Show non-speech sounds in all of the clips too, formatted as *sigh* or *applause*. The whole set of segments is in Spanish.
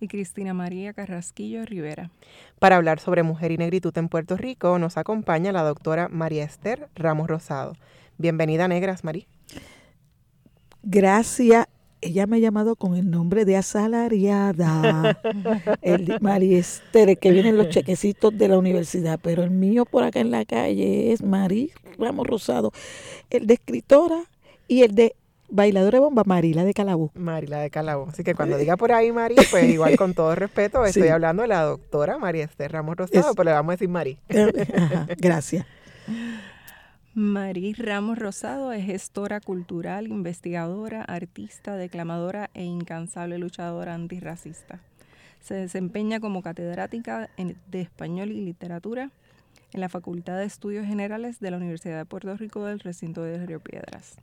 y Cristina María Carrasquillo Rivera. Para hablar sobre mujer y negritud en Puerto Rico nos acompaña la doctora María Esther Ramos Rosado. Bienvenida, Negras, María. Gracias. Ella me ha llamado con el nombre de asalariada. *laughs* el María Esther, que vienen los chequecitos de la universidad, pero el mío por acá en la calle es María Ramos Rosado. El de escritora y el de Bailadora de bomba, Marila de Calabú. Marila de Calabú. Así que cuando diga por ahí Mari, pues igual con todo respeto, *laughs* estoy hablando de la doctora María Esther Ramos Rosado, pero le vamos a decir Mari. *laughs* gracias. Marí Ramos Rosado es gestora cultural, investigadora, artista, declamadora e incansable luchadora antirracista. Se desempeña como catedrática de español y literatura en la Facultad de Estudios Generales de la Universidad de Puerto Rico del recinto de Río Piedras.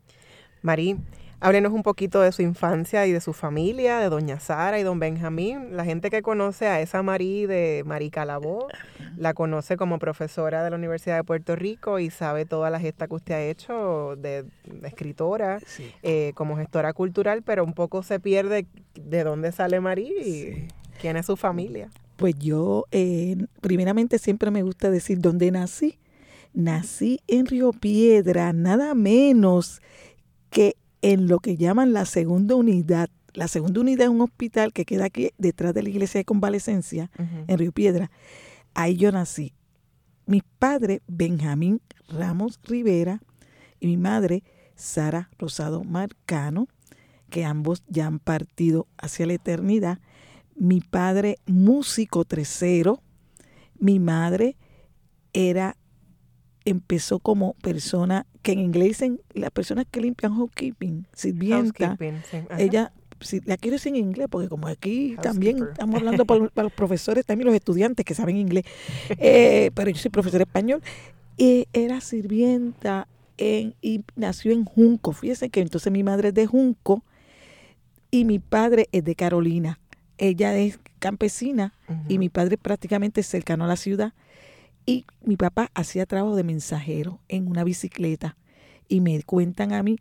Marí, háblenos un poquito de su infancia y de su familia, de doña Sara y don Benjamín. La gente que conoce a esa Marí de Marí Calabó, la conoce como profesora de la Universidad de Puerto Rico y sabe toda la gesta que usted ha hecho de, escritora, eh, como gestora cultural, pero un poco se pierde de dónde sale Marí y quién es su familia. Pues yo, eh, primeramente siempre me gusta decir dónde nací. Nací en Río Piedra, nada menos que en lo que llaman la segunda unidad, la segunda unidad es un hospital que queda aquí detrás de la iglesia de convalecencia, en Río Piedra. Ahí yo nací. Mi padre, Benjamín Ramos Rivera, y mi madre, Sara Rosado Marcano, que ambos ya han partido hacia la eternidad. Mi padre, músico tercero. Mi madre era empezó como persona, que en inglés dicen las personas que limpian housekeeping, sirvienta. Ella, si, la quiero decir en inglés, porque como aquí también estamos hablando para, los *laughs* profesores, también los estudiantes que saben inglés, eh, pero yo soy profesor español, y era sirvienta en, y nació en Junco. Fíjense que entonces mi madre es de Junco y mi padre es de Carolina. Ella es campesina y mi padre prácticamente cercano a la ciudad. Y mi papá hacía trabajo de mensajero en una bicicleta. Y me cuentan a mí,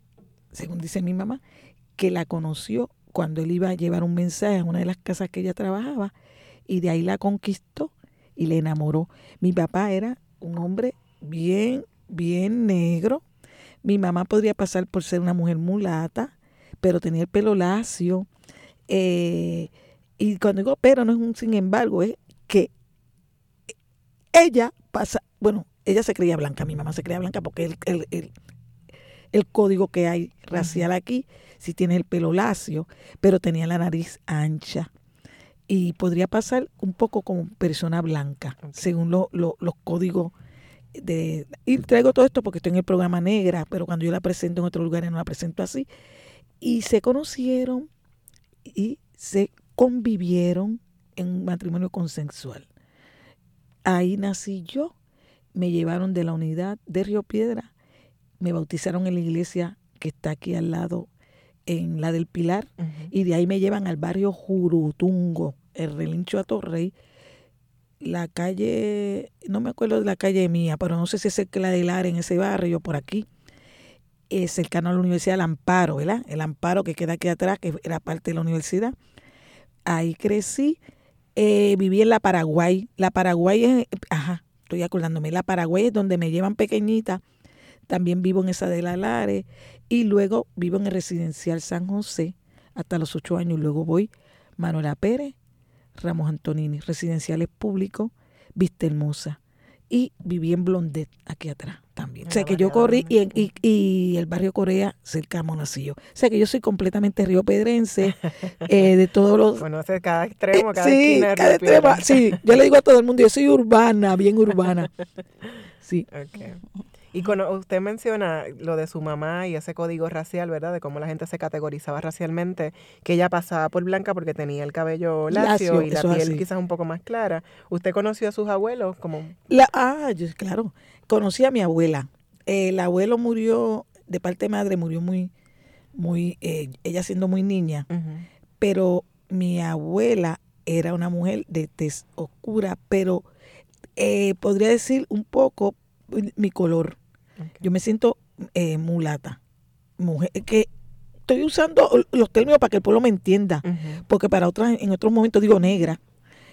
según dice mi mamá, que la conoció cuando él iba a llevar un mensaje a una de las casas que ella trabajaba. Y de ahí la conquistó y le enamoró. Mi papá era un hombre bien, bien negro. Mi mamá podría pasar por ser una mujer mulata, pero tenía el pelo lacio. Eh, y cuando digo pero no es un sin embargo, es ella pasa, bueno, ella se creía blanca, mi mamá se creía blanca porque el, el, el, código que hay racial aquí, si tiene el pelo lacio, pero tenía la nariz ancha. Y podría pasar un poco como persona blanca, según los códigos de... Y traigo todo esto porque estoy en el programa negra, pero cuando yo la presento en otros lugares no la presento así. Y se conocieron y se convivieron en un matrimonio consensual. Ahí nací yo. Me llevaron de la unidad de Río Piedra. Me bautizaron en la iglesia que está aquí al lado, en la del Pilar. Y de ahí me llevan al barrio Jurutungo, el relincho a Torrey. La calle, no me acuerdo de la calle mía, pero no sé si es la de Lara en ese barrio, por aquí. Es cercano a la Universidad del Amparo, ¿verdad? El Amparo que queda aquí atrás, que era parte de la universidad. Ahí crecí eh, viví en la Paraguay. La Paraguay es, ajá, estoy acordándome, la Paraguay es donde me llevan pequeñita. También vivo en esa de la Lare. Y luego vivo en el residencial San José hasta los ocho años. Luego voy Manuela Pérez, Ramos Antonini, residenciales públicos, Vista Hermosa. Y viví en Blondet, aquí atrás también. O sea que yo corrí y, y, y el barrio Corea cerca de Monacillo. O sea que yo soy completamente riopedrense *laughs* eh, de todos los... Conoce cada extremo, Eh, cada sí, esquina cada extremo, sí, yo le digo a todo el mundo, yo soy urbana, bien urbana. *laughs* Sí. Ok. Y cono- usted menciona lo de su mamá y ese código racial, ¿verdad? De cómo la gente se categorizaba racialmente, que ella pasaba por blanca porque tenía el cabello lacio, Lacio, y la piel así. quizás un poco más clara. ¿Usted conoció a sus abuelos como La, ah, yo, claro, conocí a mi abuela. el abuelo murió, de parte de madre, murió muy, muy, eh, ella siendo muy niña, pero mi abuela era una mujer de tez oscura, pero eh, podría decir un poco mi color. Yo me siento eh, mulata, mujer, que estoy usando los términos para que el pueblo me entienda, porque para otras, en otros momentos digo negra.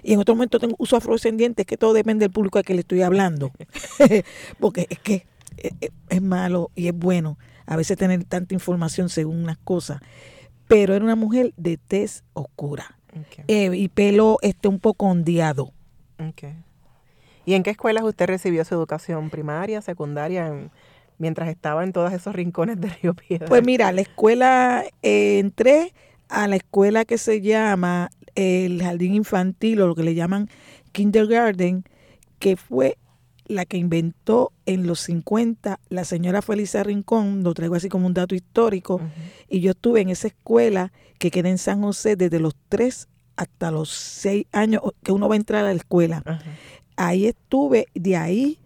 Y en otros momentos tengo uso afrodescendiente, es que todo depende del público al que le estoy hablando. *laughs* *laughs* porque es que es, es- es malo y es bueno a veces tener tanta información según unas cosas. Pero era una mujer de tez oscura eh, y pelo este un poco ondeado. ok. ¿Y en qué escuelas usted recibió su educación primaria, secundaria, en- mientras estaba en todos esos rincones de Río Piedra? Pues mira, la escuela, eh, entré a la escuela que se llama eh, el jardín infantil o lo que le llaman kindergarten, que fue la que inventó en los 50 la señora Felisa Rincón, lo traigo así como un dato histórico, y yo estuve en esa escuela que queda en San José desde los 3 hasta los 6 años que uno va a entrar a la escuela. Ahí estuve, de ahí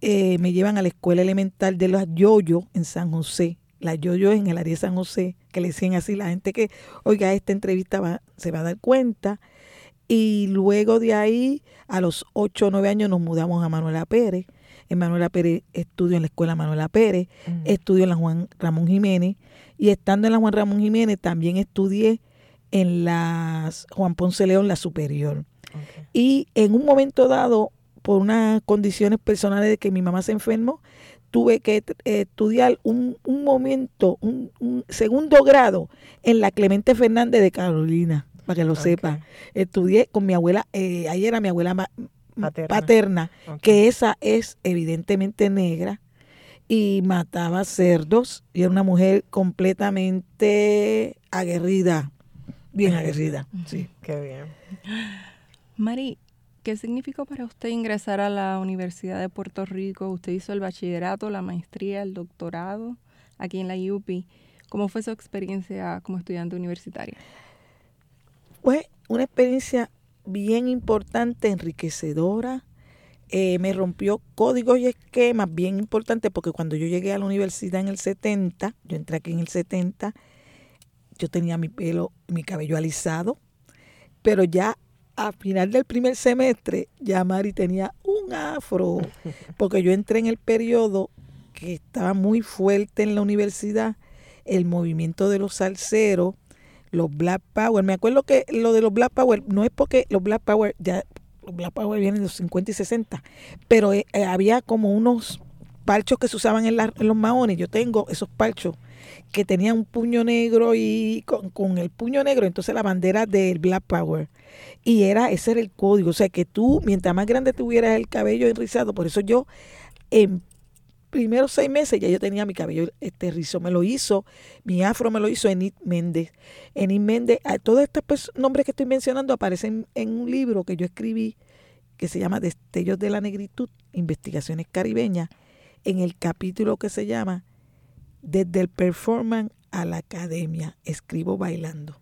eh, me llevan a la escuela elemental de las Yoyo en San José. Las Yoyo en el área de San José, que le decían así, la gente que oiga esta entrevista va- se va a dar cuenta. Y luego de ahí, a los 8 o 9 años, nos mudamos a Manuela Pérez. En Manuela Pérez estudio en la escuela Manuela Pérez, Ujú. estudio en la Juan Ramón Jiménez. Y estando en la Juan Ramón Jiménez, también estudié en la Juan Ponce León, la superior. Y en un momento dado, por unas condiciones personales de que mi mamá se enfermó, tuve que eh, estudiar un, un momento, un, un segundo grado en la Clemente Fernández de Carolina, para que lo Ok. sepa. Estudié con mi abuela, eh, ahí era mi abuela ma- Paterna. que esa es evidentemente negra y mataba cerdos y era una mujer completamente aguerrida, bien aguerrida, sí. Qué bien. Mari, ¿qué significó para usted ingresar a la Universidad de Puerto Rico? Usted hizo el bachillerato, la maestría, el doctorado aquí en la UPI. ¿Cómo fue su experiencia como estudiante universitaria? Fue una experiencia bien importante, enriquecedora. Eh, me rompió códigos y esquemas bien importantes porque cuando yo llegué a la universidad en el 70, yo entré aquí en el 70, yo tenía mi pelo, mi cabello alisado, pero ya a final del primer semestre ya Mari tenía un afro, *laughs* porque yo entré en el periodo que estaba muy fuerte en la universidad, el movimiento de los salseros, los Black Power. Me acuerdo que lo de los Black Power no es porque los Black Power ya los Black Power vienen de los 50 y 60, pero eh, eh, había como unos parchos que se usaban en, la- en los maones. Yo tengo esos parchos que tenían un puño negro y con, con el puño negro, entonces la bandera del Black Power. Y era, ese era el código. O sea que tú, mientras más grande tuvieras el cabello enrizado, por eso yo en primeros seis meses ya yo tenía mi cabello este rizo. Me lo hizo, mi afro me lo hizo Enid Méndez. Enid Méndez, todos estos nombres que estoy mencionando aparecen en un libro que yo escribí que se llama Destellos de la Negritud, Investigaciones Caribeñas, en el capítulo que se llama Desde el Performance a la Academia, escribo bailando.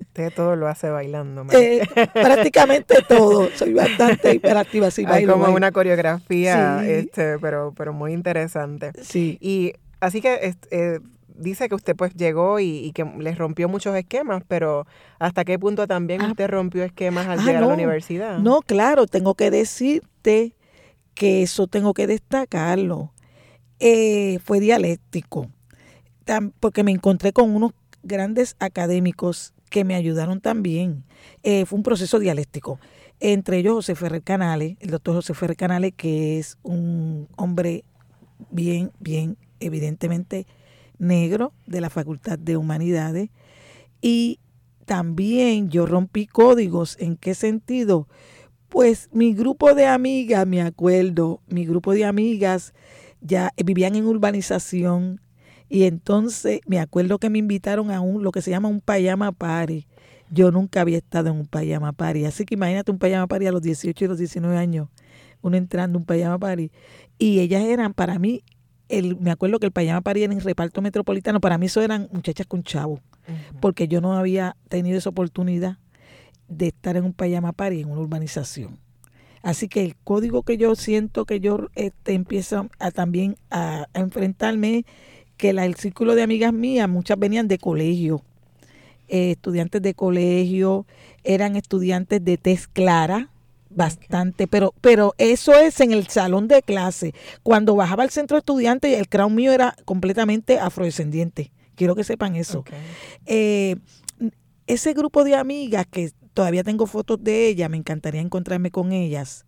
Usted todo lo hace bailando. Eh, prácticamente todo, soy bastante hiperactiva, sí, Hay bailo, como bailo. una coreografía, Sí. este, pero, pero muy interesante. Sí, Y así que eh, dice que usted pues llegó y, y que les rompió muchos esquemas, pero ¿hasta qué punto también Ah. usted rompió esquemas al Ah, llegar a la universidad? No, claro, tengo que decirte que eso tengo que destacarlo. Eh, fue dialéctico, porque me encontré con unos grandes académicos que me ayudaron también. Eh, fue un proceso dialéctico. Entre ellos José Ferrer Canales, el doctor José Ferrer Canales, que es un hombre bien, bien, evidentemente negro de la Facultad de Humanidades. Y también yo rompí códigos. ¿En qué sentido? Pues mi grupo de amigas, me acuerdo, mi grupo de amigas ya vivían en urbanización y entonces me acuerdo que me invitaron a un lo que se llama un payama party. Yo nunca había estado en un payama party, así que imagínate un payama party a los 18 y los 19 años, uno entrando a un payama party y ellas eran para mí el, me acuerdo que el payama party en el reparto metropolitano, para mí eso eran muchachas con chavo, porque yo no había tenido esa oportunidad de estar en un payama party en una urbanización. Así que el código que yo siento que yo este, empiezo a, también a, enfrentarme, que la, el círculo de amigas mías, muchas venían de colegio, eh, estudiantes de colegio, eran estudiantes de test clara, bastante, pero, pero eso es en el salón de clase. Cuando bajaba al centro de estudiantes, el crown mío era completamente afrodescendiente. Quiero que sepan eso. Eh, ese grupo de amigas que todavía tengo fotos de ellas, me encantaría encontrarme con ellas,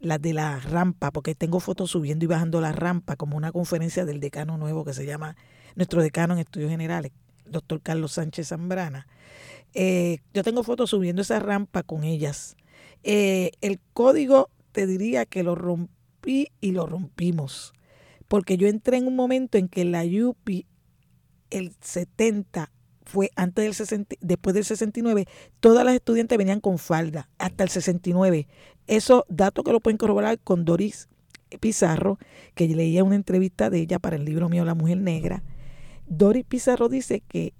las de la rampa, porque tengo fotos subiendo y bajando la rampa, como una conferencia del decano nuevo que se llama nuestro decano en estudios generales, doctor Carlos Sánchez Zambrana. Eh, yo tengo fotos subiendo esa rampa con ellas eh, el código te diría que lo rompí y lo rompimos. Porque yo entré en un momento en que la UPI, el 70, fue antes del 60, después del 69, todas las estudiantes venían con falda, hasta el 69. Eso, dato que lo pueden corroborar con Doris Pizarro, que leía una entrevista de ella para el libro mío La Mujer Negra. Doris Pizarro dice que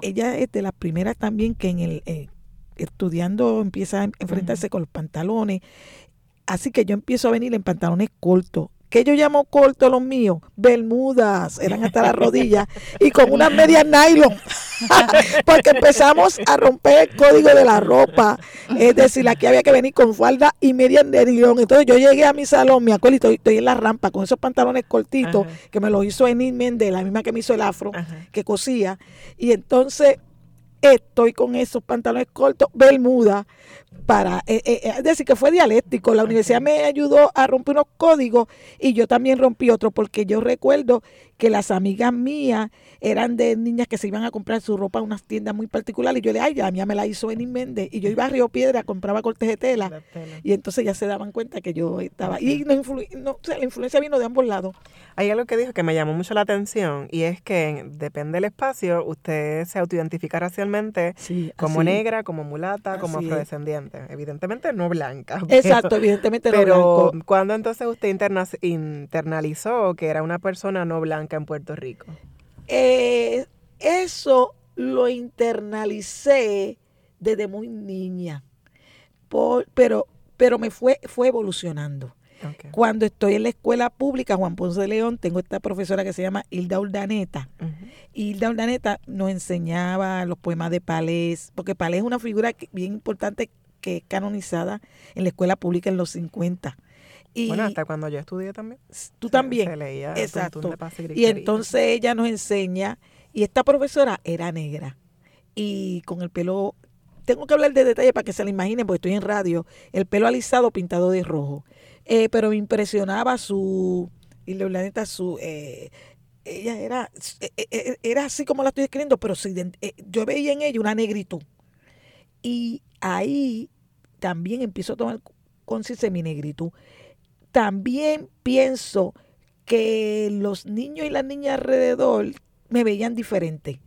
ella es de las primeras también que en el, eh, estudiando empieza a enfrentarse con los pantalones. Así que yo empiezo a venir en pantalones cortos. Que yo llamo cortos los míos? Bermudas, eran hasta las rodillas, y con unas medias nylon. *laughs* Porque empezamos a romper el código de la ropa. Es decir, aquí había que venir con falda y medias nylon. Entonces yo llegué a mi salón, me acuerdo, y estoy, en la rampa con esos pantalones cortitos, que me los hizo Enid Méndez, la misma que me hizo el afro, que cosía. Y entonces estoy con esos pantalones cortos, bermuda, para, eh, eh, eh, es decir, que fue dialéctico. La universidad me ayudó a romper unos códigos y yo también rompí otros, porque yo recuerdo que las amigas mías eran de niñas que se iban a comprar su ropa en unas tiendas muy particulares. Y yo le ay, ya, mía me la hizo en Méndez. Y yo iba a Río Piedra, compraba cortes de tela. Y entonces ya se daban cuenta que yo estaba. Y no, no la influencia vino de ambos lados. Hay algo que dijo que me llamó mucho la atención y es que depende del espacio, usted se autoidentifica racialmente como negra, como mulata, como afrodescendiente. Evidentemente no blanca. *laughs* Exacto, evidentemente no pero ¿cuándo entonces usted internalizó que era una persona no blanca en Puerto Rico? Eh, eso lo internalicé desde muy niña, pero, pero me fue, fue evolucionando. Cuando estoy en la escuela pública, Juan Ponce de León, tengo esta profesora que se llama Hilda Urdaneta. Hilda Urdaneta nos enseñaba los poemas de Palés, porque Palés es una figura bien importante que es canonizada en la escuela pública en los 50. Y bueno, hasta cuando yo estudié también. Tú también. Se leía Exacto. y entonces ella nos enseña, y esta profesora era negra, y con el pelo, tengo que hablar de detalle para que se la imaginen, porque estoy en radio, el pelo alisado pintado de rojo. Eh, pero me impresionaba su, y la neta, su, eh, ella era, eh, era así como la estoy escribiendo, pero yo veía en ella una negritud. Y ahí también empiezo a tomar conciencia de mi negritud también pienso que los niños y las niñas alrededor me veían diferente,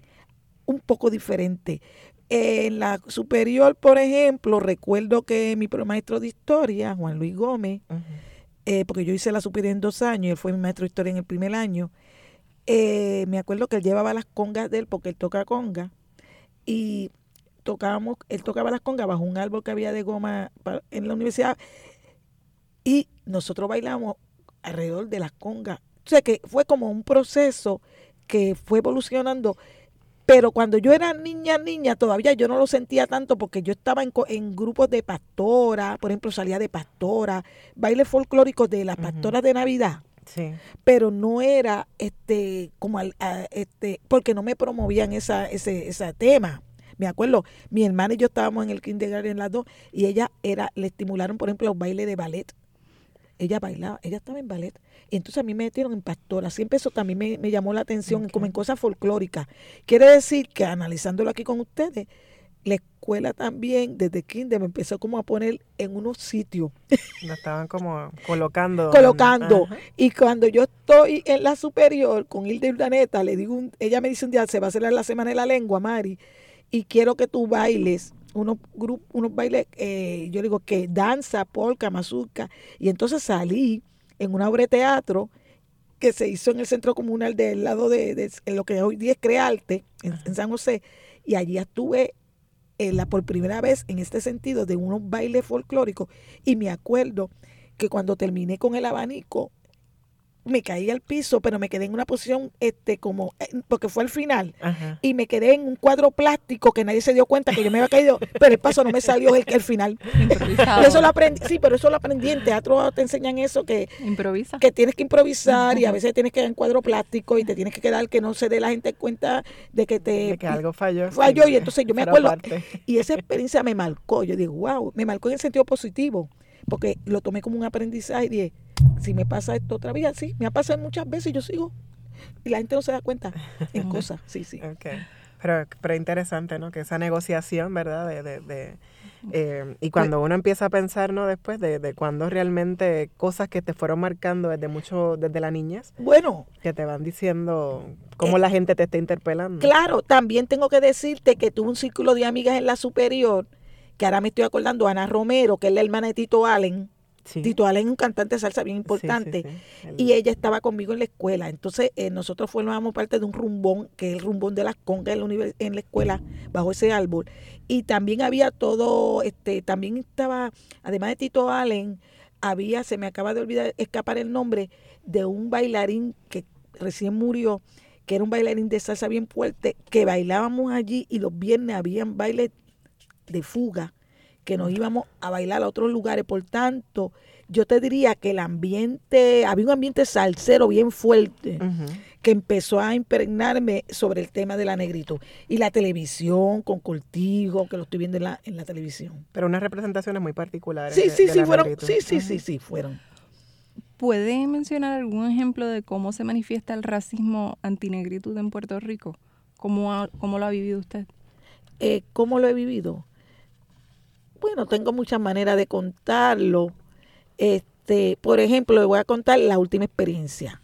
un poco diferente. En la superior, por ejemplo, recuerdo que mi maestro de historia, Juan Luis Gómez, eh, porque yo hice la superior en dos años y él fue mi maestro de historia en el primer año, eh, me acuerdo que él llevaba las congas de él, porque él toca conga, y tocábamos, él tocaba las congas bajo un árbol que había de goma en la universidad y nosotros bailamos alrededor de las congas. O sea que fue como un proceso que fue evolucionando. Pero cuando yo era niña, niña, todavía yo no lo sentía tanto porque yo estaba en, en grupos de pastora, por ejemplo, salía de pastora, bailes folclóricos de las pastoras de Navidad. Sí. Pero no era este como este porque no me promovían esa, ese, ese tema. Me acuerdo, mi hermana y yo estábamos en el kindergarten las dos y ella era le estimularon, por ejemplo, los bailes de ballet ella bailaba, ella estaba en ballet. Y entonces a mí me metieron en pastora. Siempre eso también me, llamó la atención, como en cosas folclóricas. Quiere decir que analizándolo aquí con ustedes, la escuela también, desde kinder, me empezó como a poner en unos sitios. Lo estaban como colocando. colocando. Ajá. Y cuando yo estoy en la superior con Hilda Urdaneta, le digo, un- ella me dice un día, se va a hacer la semana de la lengua, Mari, y quiero que tú bailes unos grupos, unos bailes, eh, yo digo que danza, polka, mazurca. Y entonces salí en una obra de teatro que se hizo en el centro comunal del lado de, lo que hoy día es Crearte, en, en San José, y allí estuve la, por primera vez en este sentido de unos bailes folclóricos. Y me acuerdo que cuando terminé con el abanico me caí al piso, pero me quedé en una posición este como eh, porque fue al final Ajá. y me quedé en un cuadro plástico que nadie se dio cuenta que yo me había caído, *laughs* pero el paso no me salió el, el final. Eso lo aprendí, sí, pero eso lo aprendí en teatro te enseñan eso que Improvisa. que tienes que improvisar y a veces tienes que quedar en cuadro plástico y te tienes que quedar que no se dé la gente cuenta de que te De que algo falló. falló sí, y entonces yo me acuerdo parte. y esa experiencia me marcó. Yo digo, wow, me marcó en el sentido positivo, porque lo tomé como un aprendizaje y dije, si me pasa esto otra vez, sí, me ha pasado muchas veces y yo sigo. Y la gente no se da cuenta en *laughs* cosas, sí, sí. Ok. Pero, pero interesante, ¿no? Que esa negociación, ¿verdad? De, de, de, eh, y cuando uno empieza a pensar, ¿no? Después de, de cuando realmente cosas que te fueron marcando desde mucho, desde la niñez, Bueno, que te van diciendo cómo la gente te está interpelando. claro, también tengo que decirte que tuve un círculo de amigas en la superior, que ahora me estoy acordando, Ana Romero, que es la hermana de Tito Allen. Sí. Tito Allen es un cantante de salsa bien sí, importante. sí. Y ella estaba conmigo en la escuela. Entonces, eh, nosotros formamos parte de un rumbón, que es el rumbón de las congas en la, en la escuela, bajo ese árbol. Y también había todo, este, también estaba, además de Tito Allen, había, se me acaba de olvidar, escapar el nombre, de un bailarín que recién murió, que era un bailarín de salsa bien fuerte, que bailábamos allí y los viernes habían bailes de fuga, que nos íbamos a bailar a otros lugares. Por tanto, yo te diría que el ambiente, había un ambiente salsero bien fuerte que empezó a impregnarme sobre el tema de la negritud. Y la televisión con Cortijo, que lo estoy viendo en la, en la televisión. Pero unas representaciones muy particulares. Sí, de- sí, de sí, la fueron. negritud. Sí, sí, sí, sí, fueron. ¿Puede mencionar algún ejemplo de cómo se manifiesta el racismo antinegritud en Puerto Rico? ¿Cómo, ha- cómo lo ha vivido usted? Eh, ¿Cómo lo he vivido? Bueno, tengo muchas maneras de contarlo. Este, por ejemplo, le voy a contar la última experiencia.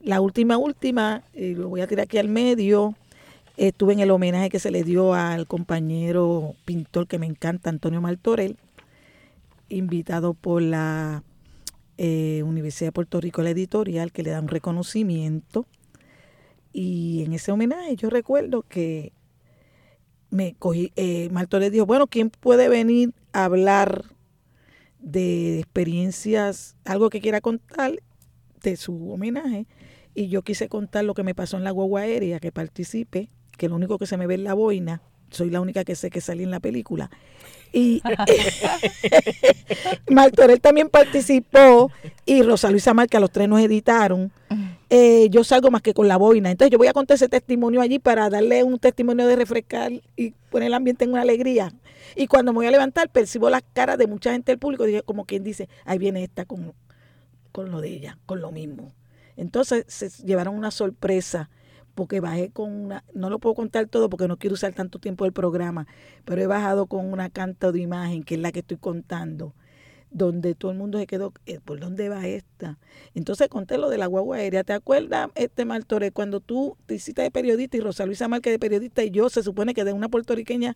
La última, última, eh, lo voy a tirar aquí al medio. Estuve en el homenaje que se le dio al compañero pintor que me encanta, Antonio Martorell, invitado por la eh, Universidad de Puerto Rico, la editorial, que le da un reconocimiento. Y en ese homenaje yo recuerdo que me cogí, eh, Martorell dijo, bueno, ¿quién puede venir hablar de experiencias, algo que quiera contar de su homenaje? Y yo quise contar lo que me pasó en la guagua aérea, que participé, que lo único que se me ve es la boina, soy la única que sé que salí en la película. Y *laughs* Martorell también participó y Rosa Luisa Marca, los tres nos editaron. Eh, yo salgo más que con la boina. Entonces yo voy a contar ese testimonio allí para darle un testimonio de refrescar y poner el ambiente en una alegría. Y cuando me voy a levantar, percibo las caras de mucha gente del público, dije, como quien dice, ahí viene esta con, con lo de ella, con lo mismo. Entonces se llevaron una sorpresa porque bajé con una, no lo puedo contar todo porque no quiero usar tanto tiempo del programa, pero he bajado con una canto de imagen que es la que estoy contando, donde todo el mundo se quedó, eh, ¿por dónde va esta? Entonces conté lo de la guagua aérea, ¿te acuerdas, este Martorell, cuando tú te hiciste de periodista y Rosa Luisa Márquez de periodista y yo se supone que de una puertorriqueña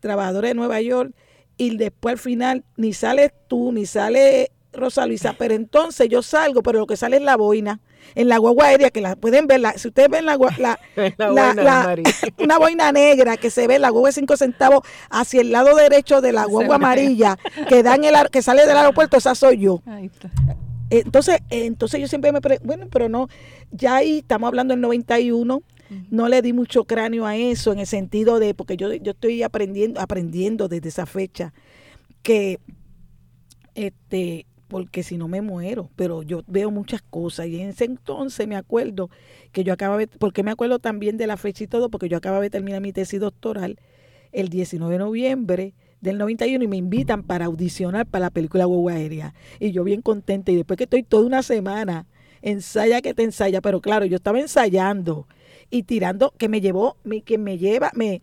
trabajadora de Nueva York y después al final ni sales tú, ni sale Rosa Luisa, pero entonces yo salgo, pero lo que sale es la boina, en la guagua aérea, que la pueden ver, la, si ustedes ven la, gua- la, *laughs* La la- buena, la- Mari. *laughs* una boina negra que se ve la guagua de cinco centavos hacia el lado derecho de la guagua amarilla que da en el que sale del aeropuerto, esa soy yo. Ahí está. Entonces, entonces yo siempre me pre bueno, pero no, ya ahí estamos hablando del 91, no le di mucho cráneo a eso en el sentido de, porque yo, yo estoy aprendiendo, aprendiendo desde esa fecha, que este, porque si no me muero, pero yo veo muchas cosas y en ese entonces me acuerdo que yo acababa, porque me acuerdo también de la fecha y todo, porque yo acababa de terminar mi tesis doctoral el 19 de noviembre del 91 y me invitan para audicionar para la película Guagua Aérea. Y yo bien contenta y después que estoy toda una semana, ensaya que te ensaya, pero claro, yo estaba ensayando y tirando, que me llevó, mi- que me lleva, me,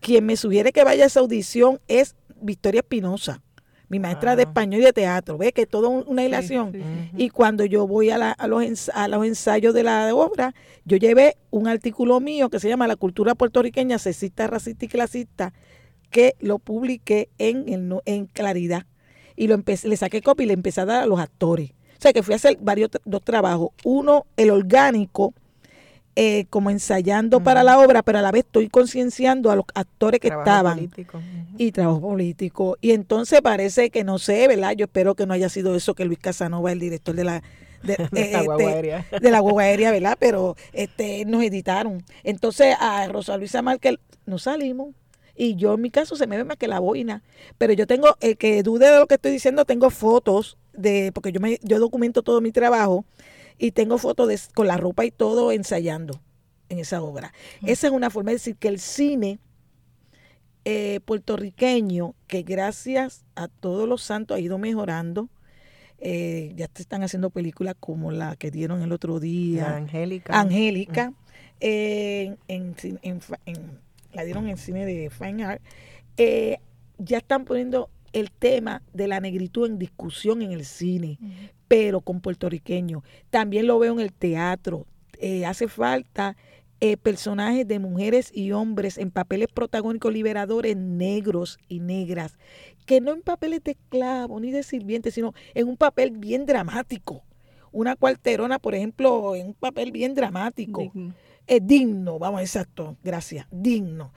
quien me sugiere que vaya a esa audición es Victoria Espinosa, mi maestra de español y de teatro. ¿Ves que es todo una hilación? sí, sí. Y cuando yo voy a, la- a los ens- a los ensayos de la obra, yo llevé un artículo mío que se llama La cultura puertorriqueña, sexista, racista y clasista, que lo publiqué en, el no- en Claridad. Y lo empecé, le saqué copia y le empecé a dar a los actores. O sea que fui a hacer varios dos trabajos. Uno, el orgánico, eh, como ensayando para la obra, pero a la vez estoy concienciando a los actores que Trabajo estaban político. Y trabajo político. Y entonces parece que no sé, ¿verdad? Yo espero que no haya sido eso que Luis Casanova, el director de la de, *laughs* De eh, esta guagua este, aérea. *laughs* de la guagua aérea, ¿verdad? Pero este nos editaron. Entonces a Rosa Luisa Márquez nos salimos. Y yo en mi caso se me ve más que la boina. Pero yo tengo, el que dude de lo que estoy diciendo, tengo fotos de, porque yo me, yo documento todo mi trabajo y tengo fotos de, con la ropa y todo ensayando en esa obra. Esa es una forma de decir que el cine eh, puertorriqueño, que gracias a todos los santos ha ido mejorando. Eh, ya te están haciendo películas como la que dieron el otro La día, Angélica. Angélica, eh, en, en la dieron en cine de Fine Art. Eh, ya están poniendo el tema de la negritud en discusión en el cine, pero con puertorriqueños. También lo veo en el teatro. Eh, hace falta eh, personajes de mujeres y hombres en papeles protagónicos liberadores negros y negras, que no en papeles de esclavo ni de sirviente, sino en un papel bien dramático. Una cuarterona, por ejemplo, en un papel bien dramático Digno. es digno, vamos, exacto, gracias, digno.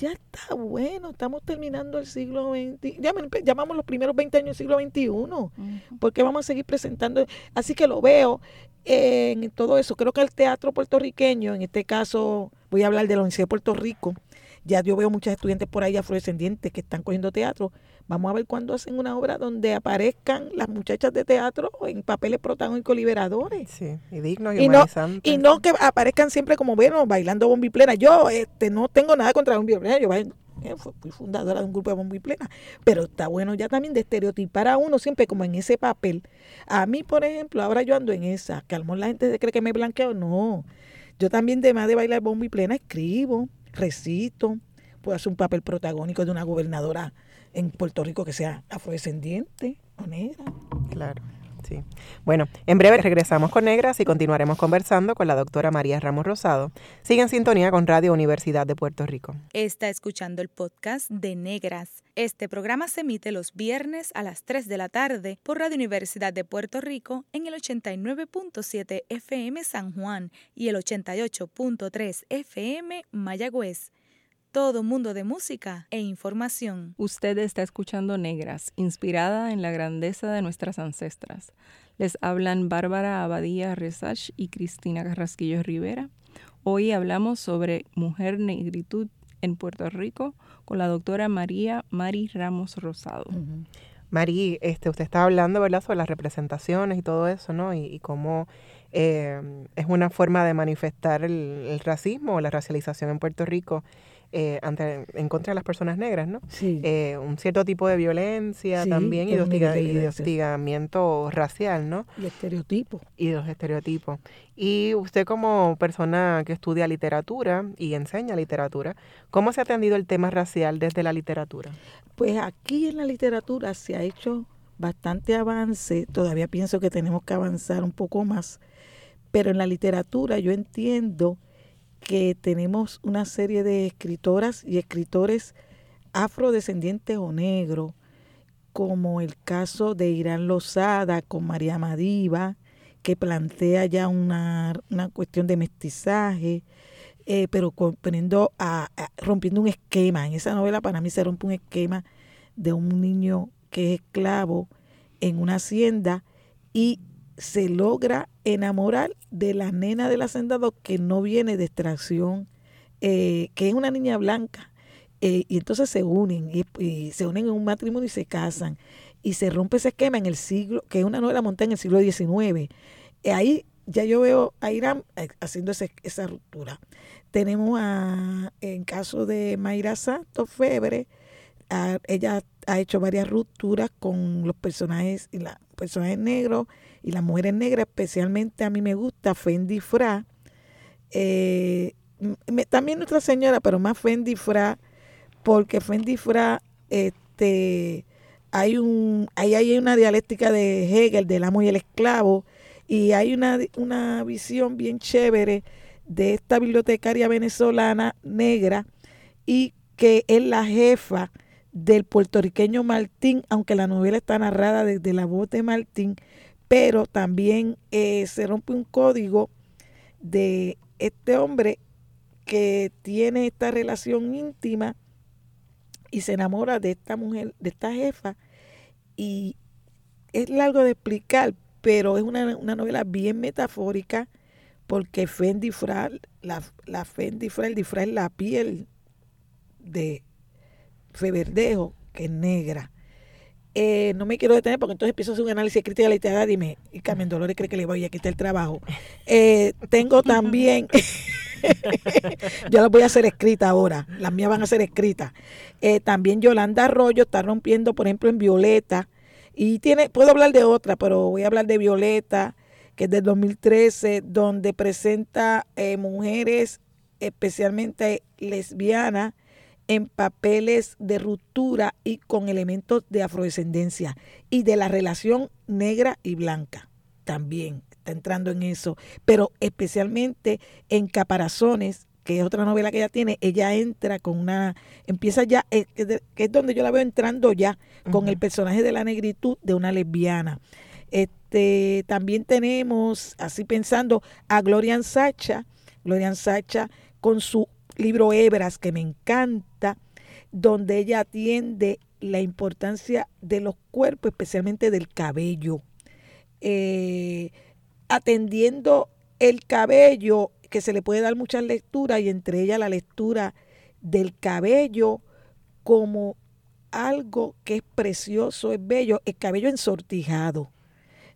Ya está bueno, estamos terminando el siglo XX, ya llamamos los primeros 20 años del siglo XXI, porque vamos a seguir presentando, así que lo veo en todo eso. Creo que el teatro puertorriqueño, en este caso voy a hablar de la Universidad de Puerto Rico, ya yo veo muchos estudiantes por ahí afrodescendientes que están cogiendo teatro. Vamos a ver cuándo hacen una obra donde aparezcan las muchachas de teatro en papeles protagónicos liberadores. Sí, y digno y, Y no-. Y no que aparezcan siempre como, bueno, bailando bombi plena. Yo este, no tengo nada contra bombi plena. Yo bailo- eh, fu- fui fundadora de un grupo de bombi plena. Pero está bueno ya también de estereotipar a uno siempre como en ese papel. A mí, por ejemplo, ahora yo ando en esa. Que a lo mejor la gente se cree que me blanqueo. No. Yo también, además de bailar bombi plena, escribo, recito. Puedo hacer un papel protagónico de una gobernadora en Puerto Rico que sea afrodescendiente o negra. Claro, sí. Bueno, en breve regresamos con Negras y continuaremos conversando con la doctora María Ramos Rosado. Sigue en sintonía con Radio Universidad de Puerto Rico. Está escuchando el podcast de Negras. Este programa se emite los viernes a las 3 de la tarde por Radio Universidad de Puerto Rico en el 89.7 FM San Juan y el 88.3 FM Mayagüez. Todo mundo de música e información. Usted está escuchando Negras, inspirada en la grandeza de nuestras ancestras. Les hablan Bárbara Abadía Resach y Cristina Carrasquillo Rivera. Hoy hablamos sobre mujer negritud en Puerto Rico con la doctora María Mari Ramos Rosado. Mari, este, usted estaba hablando, ¿verdad?, sobre las representaciones y todo eso, ¿no? Y, y cómo eh, es una forma de manifestar el, el racismo o la racialización en Puerto Rico eh, ante, en contra de las personas negras, ¿no? Sí. Eh, un cierto tipo de violencia Sí, también y de, hostiga- y hostigamiento racial, ¿no? y estereotipos. Y los estereotipos. Y usted como persona que estudia literatura y enseña literatura, ¿cómo se ha atendido el tema racial desde la literatura? Pues aquí en la literatura se ha hecho bastante avance, todavía pienso que tenemos que avanzar un poco más, pero en la literatura yo entiendo que tenemos una serie de escritoras y escritores afrodescendientes o negros, como el caso de Irán Lozada con María Madiva, que plantea ya una, una cuestión de mestizaje, eh, pero a, a- rompiendo un esquema. En esa novela para mí se rompe un esquema de un niño que es esclavo en una hacienda y se logra enamorar de la nena del hacendado que no viene de extracción, eh, que es una niña blanca. Eh, y entonces se unen y, se unen en un matrimonio y se casan y se rompe ese esquema en el siglo que es una novela montada en el siglo XIX Eh, ahí ya yo veo a Irán haciendo ese- esa ruptura tenemos a en caso de Mayra Santos Febre ella ha hecho varias rupturas con los personajes y los personajes negros y las mujeres negras especialmente a mí me gusta Fendi Fra eh, también Nuestra Señora pero más Fendi Fra porque Fendi Fra, este, hay un, ahí hay una dialéctica de Hegel, del amo y el esclavo, y hay una, una visión bien chévere de esta bibliotecaria venezolana negra y que es la jefa del puertorriqueño Martín, aunque la novela está narrada desde la voz de Martín, pero también eh, se rompe un código de este hombre que tiene esta relación íntima y se enamora de esta mujer, de esta jefa, y es largo de explicar, pero es una, novela bien metafórica, porque Fendi Fra, la, la Fendi Fra, el es la piel de Feverdejo, que es negra. Eh, no me quiero detener porque entonces empiezo a hacer un análisis crítica literaria y me y Carmen Dolores cree que le voy a quitar el trabajo. Eh, tengo *laughs* también *laughs* yo las voy a hacer escritas ahora, las mías van a ser escritas. Eh, también Yolanda Arroyo está rompiendo, por ejemplo, en Violeta. Y tiene, puedo hablar de otra, pero voy a hablar de Violeta, que es del 2013, donde presenta eh, mujeres especialmente lesbianas en papeles de ruptura y con elementos de afrodescendencia y de la relación negra y blanca también está entrando en eso, pero especialmente en Caparazones, que es otra novela que ella tiene, ella entra con una, empieza ya, eh, que es donde yo la veo entrando ya, con el personaje de la negritud de una lesbiana. Este, también tenemos, así pensando, a Glorian Sacha, Glorian Sacha con su libro Hebras, que me encanta, donde ella atiende la importancia de los cuerpos, especialmente del cabello. Eh, atendiendo el cabello, que se le puede dar muchas lecturas y entre ellas la lectura del cabello como algo que es precioso, es bello, el cabello ensortijado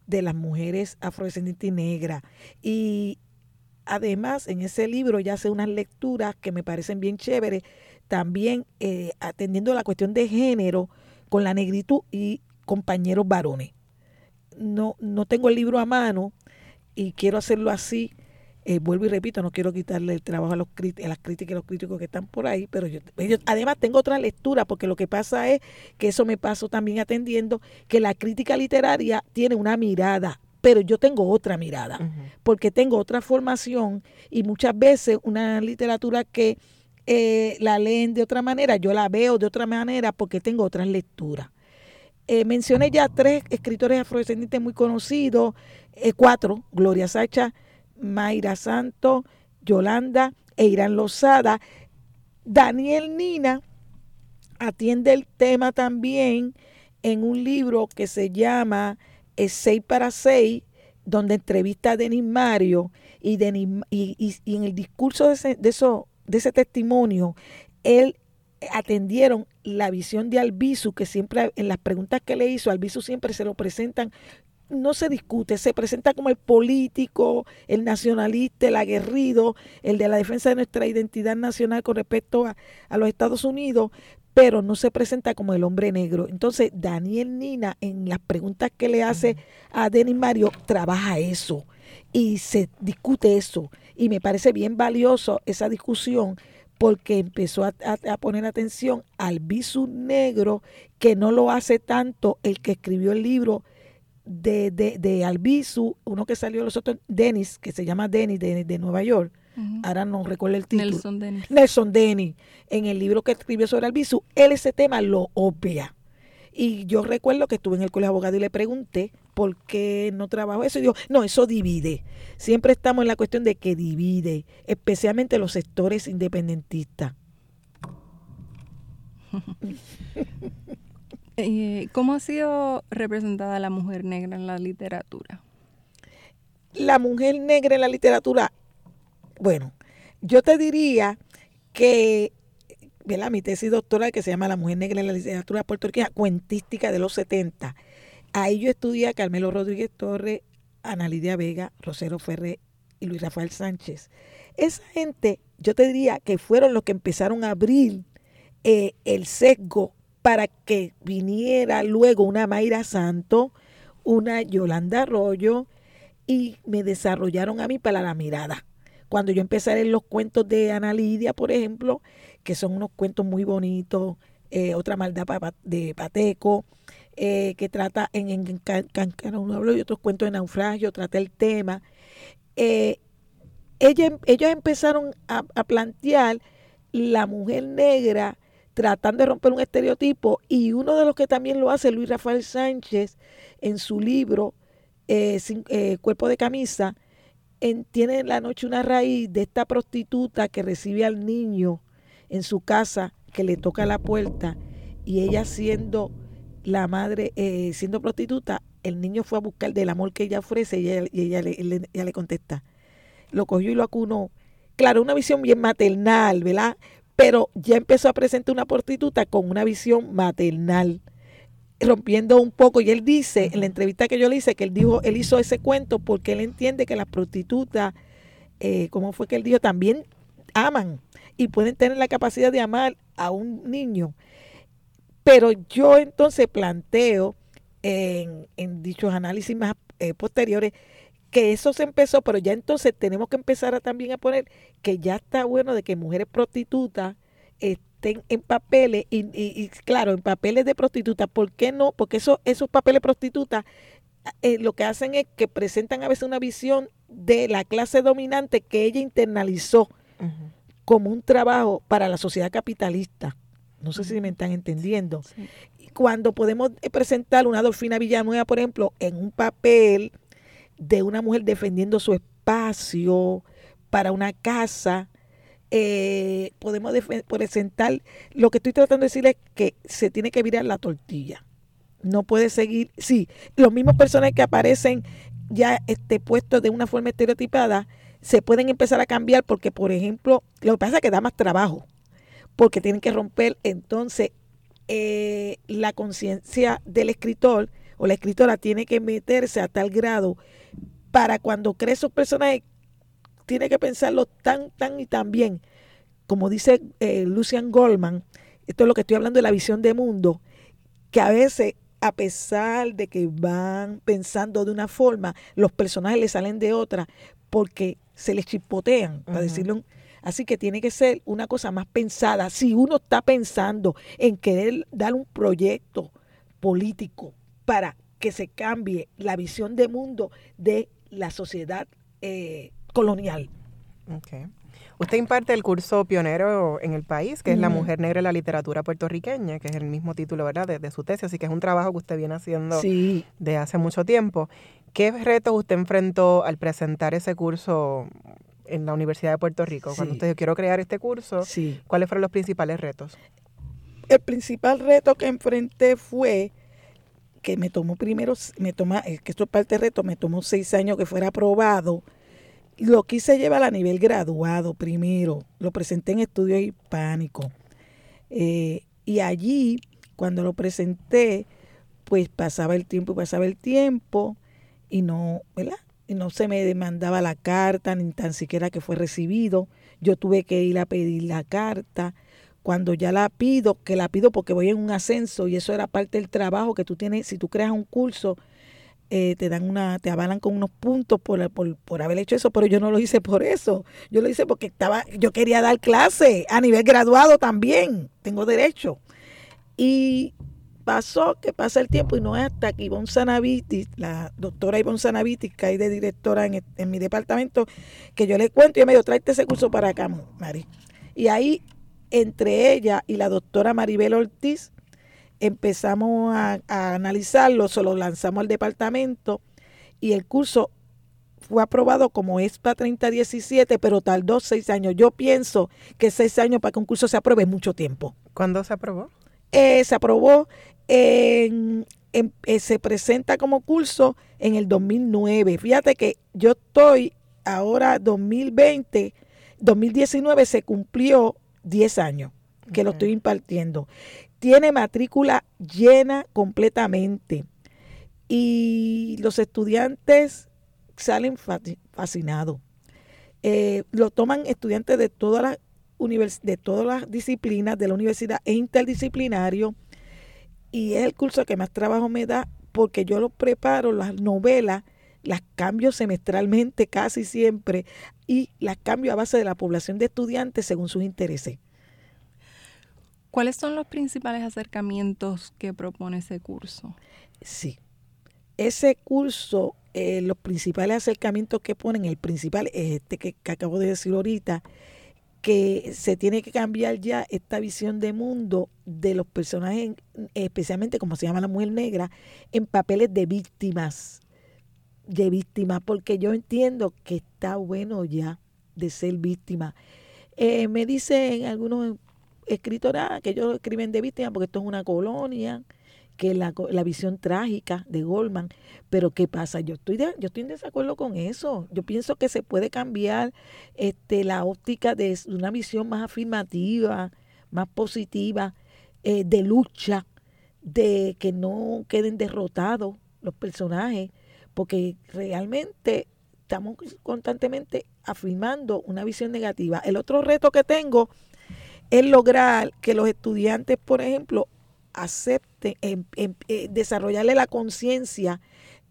de las mujeres afrodescendientes y negras. Y además en ese libro ya hace unas lecturas que me parecen bien chéveres, también eh, atendiendo la cuestión de género con la negritud y compañeros varones. No, no tengo el libro a mano, y quiero hacerlo así. Eh, vuelvo y repito, no quiero quitarle el trabajo a, los, a las críticas y los críticos que están por ahí, pero yo, además tengo otra lectura, porque lo que pasa es que eso me pasó también atendiendo, que la crítica literaria tiene una mirada, pero yo tengo otra mirada, porque tengo otra formación y muchas veces una literatura que eh, la leen de otra manera, yo la veo de otra manera porque tengo otras lecturas. Eh, mencioné ya tres escritores afrodescendientes muy conocidos, eh, cuatro, Gloria Sacha, Mayra Santo, Yolanda e Irán Lozada. Daniel Nina atiende el tema también en un libro que se llama 6 eh, para 6, donde entrevista a Denis Mario y, y, en el discurso de ese, de, eso, de ese testimonio, él atendieron la visión de Albizu, que siempre en las preguntas que le hizo, Albizu siempre se lo presentan no se discute, se presenta como el político, el nacionalista, el aguerrido, el de la defensa de nuestra identidad nacional con respecto a, los Estados Unidos, pero no se presenta como el hombre negro. Entonces, Daniel Nina, en las preguntas que le hace a Denis Mario, trabaja eso y se discute eso. Y me parece bien valioso esa discusión porque empezó a, poner atención al visu negro, que no lo hace tanto el que escribió el libro de, de, de Albizu, uno que salió los otros, Dennis, que se llama Dennis de, Nueva York. Ahora no recuerdo el título. Nelson Dennis. Nelson Dennis. En el libro que escribió sobre Albizu, él ese tema lo obvia. Y yo recuerdo que estuve en el colegio de abogado y le pregunté por qué no trabajo eso. Y dijo, no, eso divide. Siempre estamos en la cuestión de que divide, especialmente los sectores independentistas. *laughs* Eh, ¿Cómo ha sido representada la mujer negra en la literatura? La mujer negra en la literatura, bueno, yo te diría que ¿verdad? mi tesis doctoral que se llama La mujer negra en la literatura puertorriqueña, cuentística de los 70. Ahí yo estudié a Carmelo Rodríguez Torres, Ana Lidia Vega, Rosero Ferrer y Luis Rafael Sánchez. Esa gente, yo te diría que fueron los que empezaron a abrir eh, el sesgo para que viniera luego una Mayra Santo, una Yolanda Arroyo, y me desarrollaron a mí para la mirada. Cuando yo empecé a leer los cuentos de Ana Lidia, por ejemplo, que son unos cuentos muy bonitos, eh, otra maldad de Pateco, eh, que trata en, en, y otros cuentos de naufragio, trata el tema. Eh, ella, ellos empezaron a, plantear la mujer negra tratando de romper un estereotipo y uno de los que también lo hace, Luis Rafael Sánchez, en su libro Cuerpo de Camisa, tiene en la noche una raíz de esta prostituta que recibe al niño en su casa, que le toca la puerta, y ella siendo la madre, eh, siendo prostituta, el niño fue a buscar del amor que ella ofrece y ella, le, le contesta. Lo cogió y lo acunó. Claro, una visión bien maternal, ¿verdad? Pero ya empezó a presentar una prostituta con una visión maternal rompiendo un poco y él dice en la entrevista que yo le hice que él dijo él hizo ese cuento porque él entiende que las prostitutas eh, como fue que él dijo también aman y pueden tener la capacidad de amar a un niño. Pero yo entonces planteo en, dichos análisis más eh, posteriores que eso se empezó, pero ya entonces tenemos que empezar a también a poner que ya está bueno de que mujeres prostitutas estén en papeles y, claro, en papeles de prostituta. ¿Por qué no? Porque eso, esos papeles prostitutas eh, lo que hacen es que presentan a veces una visión de la clase dominante que ella internalizó como un trabajo para la sociedad capitalista. No sé si me están entendiendo. Cuando podemos eh, presentar una Dolfina Villanueva, por ejemplo, en un papel de una mujer defendiendo su espacio para una casa, eh, podemos presentar, lo que estoy tratando de decir es que se tiene que virar la tortilla. No puede seguir, sí, los mismos personajes que aparecen ya este, puestos de una forma estereotipada, se pueden empezar a cambiar porque, por ejemplo, lo que pasa es que da más trabajo, porque tienen que romper entonces eh, la conciencia del escritor o la escritora tiene que meterse a tal grado para cuando cree esos personajes, tiene que pensarlo tan, tan y tan bien. Como dice eh, Lucian Goldman, esto es lo que estoy hablando de la visión de mundo, que a veces a pesar de que van pensando de una forma, los personajes le salen de otra, porque se les chipotean, para decirlo. Así que tiene que ser una cosa más pensada. Si uno está pensando en querer dar un proyecto político para que se cambie la visión de mundo de la sociedad eh, colonial. Okay. Usted imparte el curso pionero en el país, que es La Mujer Negra en la Literatura Puertorriqueña, que es el mismo título, ¿verdad?, de, su tesis, así que es un trabajo que usted viene haciendo de hace mucho tiempo. ¿Qué retos usted enfrentó al presentar ese curso en la Universidad de Puerto Rico? Cuando usted dijo, quiero crear este curso, ¿cuáles fueron los principales retos? El principal reto que enfrenté fue que me tomó primero, me toma, que esto es parte del reto, me tomó seis años que fuera aprobado. Lo quise llevar a nivel graduado primero, lo presenté en estudios hispánicos. Eh, y allí, cuando lo presenté, pues pasaba el tiempo y pasaba el tiempo y no, ¿verdad? No se me demandaba la carta, ni tan siquiera que fue recibido. Yo tuve que ir a pedir la carta. Cuando ya la pido, que la pido porque voy en un ascenso y eso era parte del trabajo que tú tienes, si tú creas un curso, eh, te dan una, te avalan con unos puntos por, por, por, haber hecho eso, pero yo no lo hice por eso. Yo lo hice porque estaba, yo quería dar clase a nivel graduado también, tengo derecho. Y pasó que pasa el tiempo y no es hasta que Ivonne Sanavitis, la doctora Ivonne Sanavitis, que hay de directora en, en, mi departamento, que yo le cuento y ella me dijo, tráete ese curso para acá, Mari. Y ahí, entre ella y la doctora Maribel Ortiz, empezamos a, analizarlo, se lo lanzamos al departamento y el curso fue aprobado como ESPA 3017, pero tardó seis años. Yo pienso que seis años para que un curso se apruebe es mucho tiempo. ¿Cuándo se aprobó? Eh, se aprobó en, eh, se presenta como curso en el 2009. Fíjate que yo estoy ahora 2020, 2019 se cumplió 10 años que lo estoy impartiendo. Tiene matrícula llena completamente y los estudiantes salen fascinados. Eh, lo toman estudiantes de todas las de todas las disciplinas de la universidad, es interdisciplinario y es el curso que más trabajo me da porque yo lo preparo, las novelas, las cambio semestralmente *laughs* casi siempre y las cambio a base de la población de estudiantes según sus intereses. ¿Cuáles son los principales acercamientos que propone ese curso? Sí. Ese curso, eh, los principales acercamientos que ponen, el principal es este que, que acabo de decir ahorita, que se tiene que cambiar ya esta visión de mundo de los personajes, especialmente como se llama la mujer negra, en papeles de víctimas, de víctimas, porque yo entiendo que está bueno ya de ser víctima. Eh, me dicen algunos escritores ah, que ellos escriben de víctima porque esto es una colonia, que la, la visión trágica de Goldman. Pero ¿qué pasa? Yo estoy, de, yo estoy en desacuerdo con eso. Yo pienso que se puede cambiar este, la óptica de una visión más afirmativa, más positiva, eh, de lucha, de que no queden derrotados los personajes, porque realmente estamos constantemente afirmando una visión negativa. El otro reto que tengo es lograr que los estudiantes, por ejemplo, acepten, en, eh, desarrollarle la conciencia.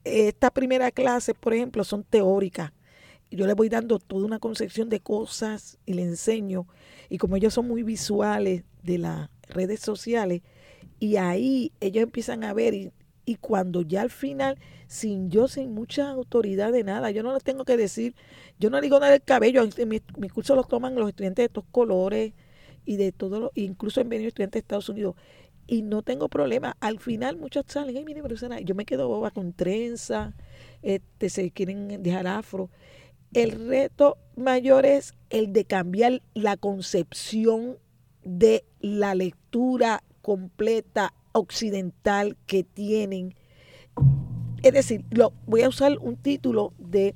Estas primeras clases, por ejemplo, son teóricas. Yo les voy dando toda una concepción de cosas y les enseño. Y como ellos son muy visuales de las redes sociales, y ahí ellos empiezan a ver, y, cuando ya al final, sin yo, sin mucha autoridad de nada, yo no les tengo que decir, yo no digo nada del cabello, mi, curso los toman los estudiantes de estos colores y de todo, incluso han venido estudiantes de Estados Unidos y no tengo problema. Al final muchos salen, mire, profesora, yo me quedo boba con trenza, este, se quieren dejar afro. El reto mayor es el de cambiar la concepción de la lectura completa occidental que tienen. Es decir, lo, voy a usar un título de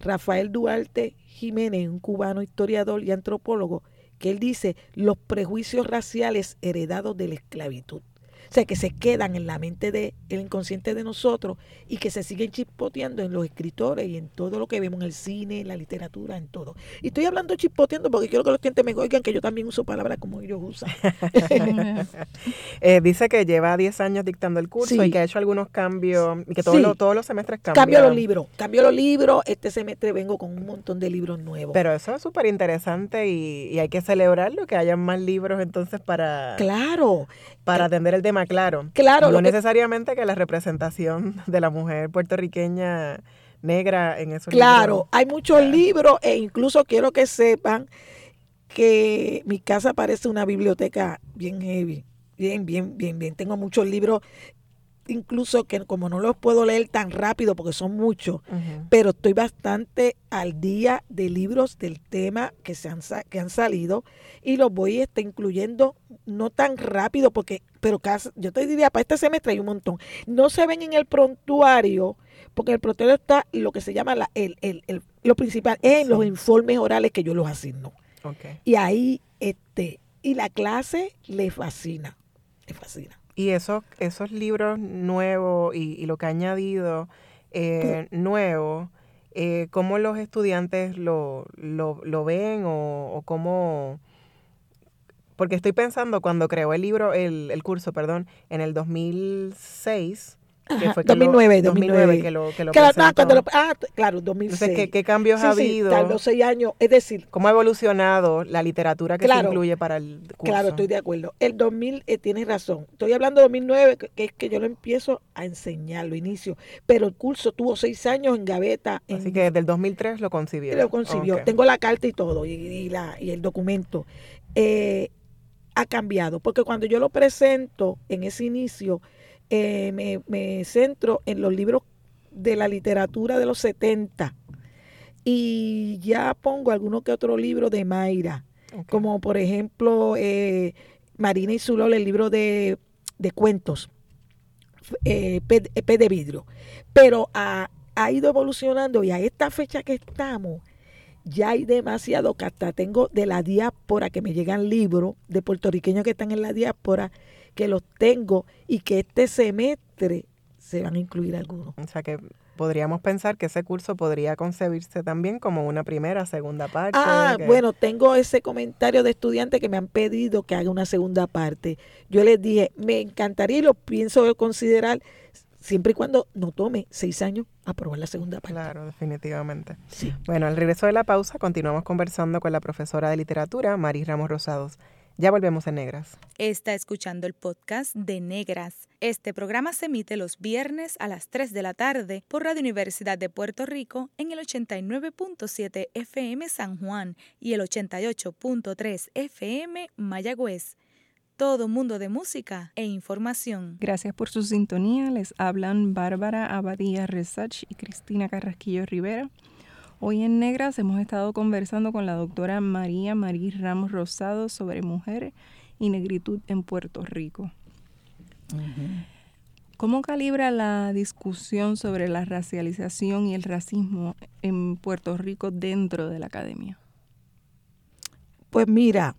Rafael Duarte Jiménez, un cubano historiador y antropólogo, que él dice los prejuicios raciales heredados de la esclavitud. O sea, que se quedan en la mente del inconsciente de nosotros y que se siguen chispoteando en los escritores y en todo lo que vemos en el cine, en la literatura, en todo. Y estoy hablando chispoteando porque quiero que los estudiantes me oigan que yo también uso palabras como ellos usan. *laughs* eh, dice que lleva 10 años dictando el curso y que ha hecho algunos cambios y que todos, todos los semestres cambian. Cambio los libros, cambio los libros. Este semestre vengo con un montón de libros nuevos. Pero eso es súper interesante y, y hay que celebrarlo, que hayan más libros entonces para... Claro. Para atender el tema claro. Claro. No necesariamente que... la representación *laughs* de la mujer puertorriqueña negra en esos Claro, hay muchos libros e incluso quiero que sepan que mi casa parece una biblioteca bien heavy, bien, bien, bien, bien. Tengo muchos libros incluso que como no los puedo leer tan rápido porque son muchos, pero estoy bastante al día de libros del tema que, se han, que han salido y los voy este, incluyendo no tan rápido porque, pero casi, yo te diría, para este semestre hay un montón. No se ven en el prontuario porque en el prontuario está lo que se llama la, el, el, el lo principal, es en los informes orales que yo los asigno. Y ahí, este, y la clase le fascina, le fascina. Y esos, esos libros nuevos y, lo que ha añadido eh, nuevo, eh, ¿cómo los estudiantes lo, lo, lo ven o, o, cómo...? Porque estoy pensando, cuando creó el libro, el, el curso, perdón, en el 2006, que fue 2009, 2009, que lo, que lo claro, ah, claro, 2006. Entonces, ¿qué, cambios ha habido? Tal seis años, es decir... ¿Cómo ha evolucionado la literatura que se incluye para el curso? Claro, estoy de acuerdo. El 2000, eh, tienes razón. Estoy hablando de 2009, que, es que yo lo empiezo a enseñar, lo inicio. Pero el curso tuvo seis años en gaveta. Así que desde el 2003 lo concibió. Lo concibió. Tengo la carta y todo, y, la, y el documento. Eh, ha cambiado, porque cuando yo lo presento en ese inicio eh, me, me, centro en los libros de la literatura de los 70 y ya pongo alguno que otro libro de Mayra, como por ejemplo eh, Marina y Zulol, el libro de, de cuentos, eh, P, de vidrio. Pero ha, ha ido evolucionando y a esta fecha que estamos, ya hay demasiado que hasta tengo de la diáspora que me llegan libros de puertorriqueños que están en la diáspora que los tengo y que este semestre se van a incluir algunos. O sea que podríamos pensar que ese curso podría concebirse también como una primera, segunda parte. Ah, bueno, tengo ese comentario de estudiantes que me han pedido que haga una segunda parte. Yo les dije, me encantaría y lo pienso considerar siempre y cuando no tome seis años aprobar la segunda parte. Claro, definitivamente. Sí. Bueno, al regreso de la pausa continuamos conversando con la profesora de literatura, Maris Ramos Rosados. Ya volvemos en Negras. Está escuchando el podcast de Negras. Este programa se emite los viernes a las 3 de la tarde por Radio Universidad de Puerto Rico en el 89.7 FM San Juan y el 88.3 FM Mayagüez. Todo mundo de música e información. Gracias por su sintonía. Les hablan Bárbara Abadía Resach y Cristina Carrasquillo Rivera. Hoy en Negras hemos estado conversando con la doctora María Marí Ramos Rosado sobre mujeres y negritud en Puerto Rico. ¿Cómo calibra la discusión sobre la racialización y el racismo en Puerto Rico dentro de la academia? Pues mira,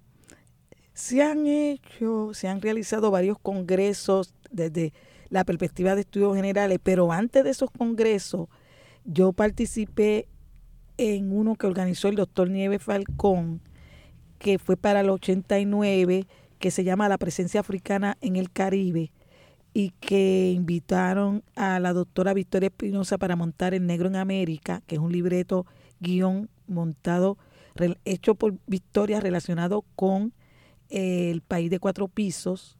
se han hecho, se han realizado varios congresos desde la perspectiva de estudios generales, pero antes de esos congresos yo participé en uno que organizó el doctor Nieves Falcón, que fue para el 89, que se llama La presencia africana en el Caribe, y que invitaron a la doctora Victoria Espinosa para montar El Negro en América, que es un libreto guion montado, hecho por Victoria relacionado con eh, el país de cuatro pisos,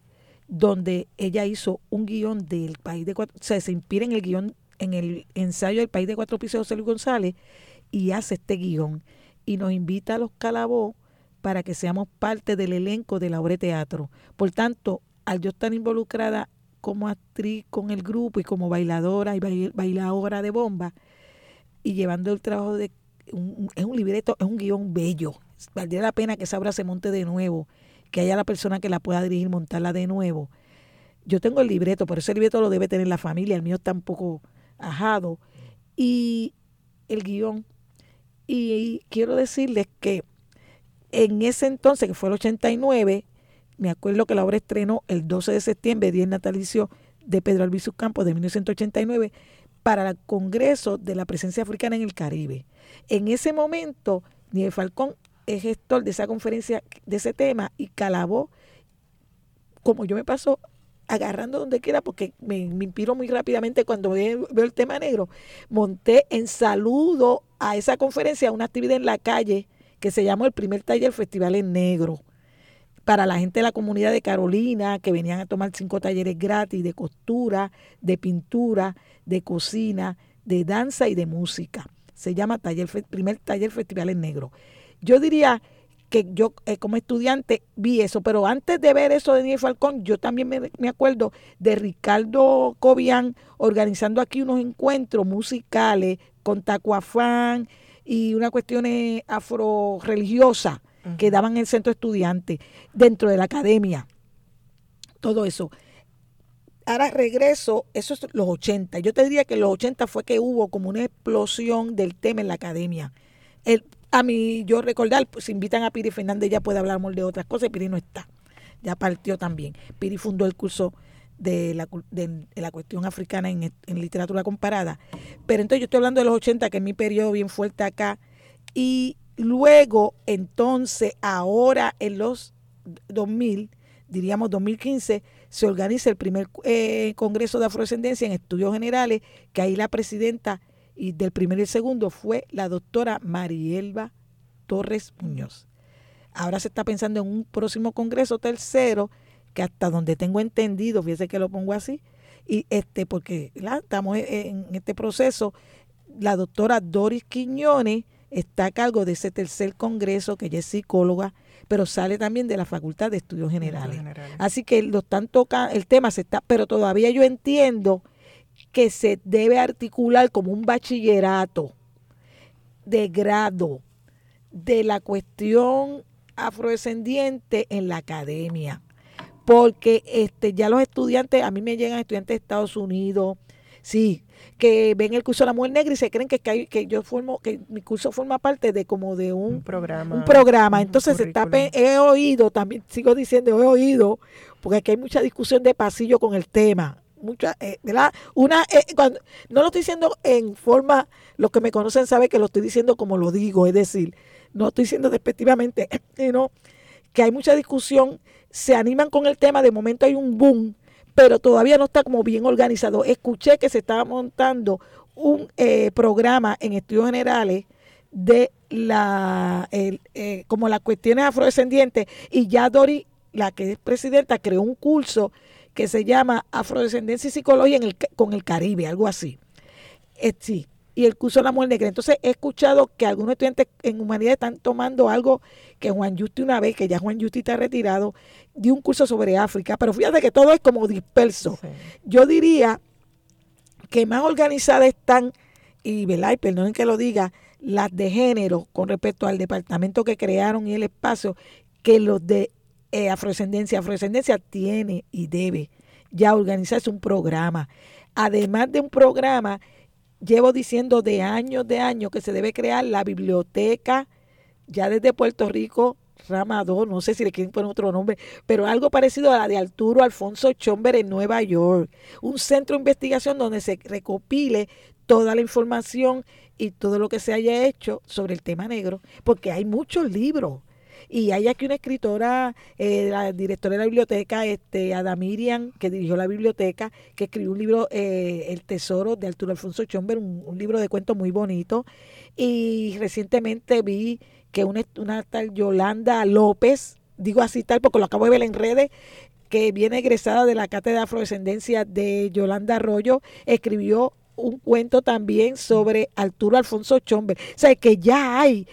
donde ella hizo un guion del país de cuatro, o sea, se inspira en el guion, en el ensayo del país de cuatro pisos de José Luis González, y hace este guion y nos invita a los Calabó para que seamos parte del elenco de la obra de teatro. Por tanto, al yo estar involucrada como actriz con el grupo y como bailadora y bailadora de bomba y llevando el trabajo de es un libreto, es un guion bello. Valdría la pena que esa obra se monte de nuevo, que haya la persona que la pueda dirigir, montarla de nuevo. Yo tengo el libreto, por eso el libreto lo debe tener la familia, el mío está un poco ajado. Y el guion y quiero decirles que en ese entonces, que fue el 89, me acuerdo que la obra estrenó el 12 de septiembre, día natalicio de Pedro Albizu Campos de 1989, para el Congreso de la Presencia Africana en el Caribe. En ese momento, Nieves Falcón es gestor de esa conferencia, de ese tema, y Calabó, como yo me paso agarrando donde quiera, porque me, me inspiro muy rápidamente cuando veo, el tema negro. Monté en saludo a esa conferencia una actividad en la calle que se llamó el primer taller Festival en Negro para la gente de la comunidad de Carolina que venían a tomar cinco talleres gratis de costura, de pintura, de cocina, de danza y de música. Se llama taller, primer taller Festival en Negro. Yo diría que yo eh, como estudiante vi eso, pero antes de ver eso de Daniel Falcón, yo también me, acuerdo de Ricardo Cobian organizando aquí unos encuentros musicales con Tacuafán y una cuestión afro religiosa que daban en el centro estudiante, dentro de la academia. Todo eso. Ahora regreso, eso es los 80. Yo te diría que los 80 fue que hubo como una explosión del tema en la academia. A mí, yo recordar, pues invitan a Piri Fernández, ya puede hablar de otras cosas, Piri no está, ya partió también. Piri fundó el curso de la, de, la cuestión africana en, en, literatura comparada. Pero entonces yo estoy hablando de los 80, que es mi periodo bien fuerte acá, y luego, entonces, ahora en los 2000, diríamos 2015, se organiza el primer eh, Congreso de Afrodescendencia en Estudios Generales, que ahí la presidenta y del primero y el segundo fue la doctora Marielba Torres Muñoz. Ahora se está pensando en un próximo congreso tercero, que hasta donde tengo entendido, fíjese que lo pongo así, y este, porque estamos en este proceso, la doctora Doris Quiñones está a cargo de ese tercer congreso, que ella es psicóloga, pero sale también de la Facultad de Estudios Generales. Así que lo están tocando, el tema se está, pero todavía yo entiendo que se debe articular como un bachillerato de grado de la cuestión afrodescendiente en la academia. Porque este, ya los estudiantes, a mí me llegan estudiantes de Estados Unidos, sí, que ven el curso de la mujer negra y se creen que, que, yo formo, que mi curso forma parte de como de un, programa. Un programa. Entonces está, he oído, también sigo diciendo, he oído, porque aquí hay mucha discusión de pasillo con el tema mucha, eh, ¿verdad? Una, eh, cuando, no lo estoy diciendo en forma, los que me conocen saben que lo estoy diciendo como lo digo, es decir, no estoy diciendo despectivamente, *clears throat* sino que hay mucha discusión, se animan con el tema, de momento hay un boom, pero todavía no está como bien organizado. Escuché que se estaba montando un eh, programa en estudios generales de la eh, como las cuestiones afrodescendientes y ya Dori, la que es presidenta, creó un curso que se llama Afrodescendencia y Psicología en el, con el Caribe, algo así. Eh, sí, y el curso de la mujer negra. Entonces he escuchado que algunos estudiantes en humanidad están tomando algo que Juan Justi una vez, que ya Juan Justi está retirado, dio un curso sobre África, pero fíjate que todo es como disperso. Yo diría que más organizadas están, y, ¿verdad? y perdonen que lo diga, las de género con respecto al departamento que crearon y el espacio, que los de eh, afrodescendencia. Afrodescendencia tiene y debe ya organizarse un programa. Además de un programa, llevo diciendo de años, de años, que se debe crear la biblioteca, ya desde Puerto Rico, Ramador, no sé si le quieren poner otro nombre, pero algo parecido a la de Arturo Alfonso Chomber en Nueva York. Un centro de investigación donde se recopile toda la información y todo lo que se haya hecho sobre el tema negro, porque hay muchos libros. Y hay aquí una escritora, eh, la directora de la biblioteca, este, Ada Miriam, que dirigió la biblioteca, que escribió un libro, eh, El Tesoro, de Arturo Alfonso Chomber, un, libro de cuentos muy bonito. Y recientemente vi que una, una tal Yolanda López, digo así tal porque lo acabo de ver en redes, que viene egresada de la Cátedra de Afrodescendencia de Yolanda Arroyo, escribió un cuento también sobre Arturo Alfonso Chomber. O sea, que ya hay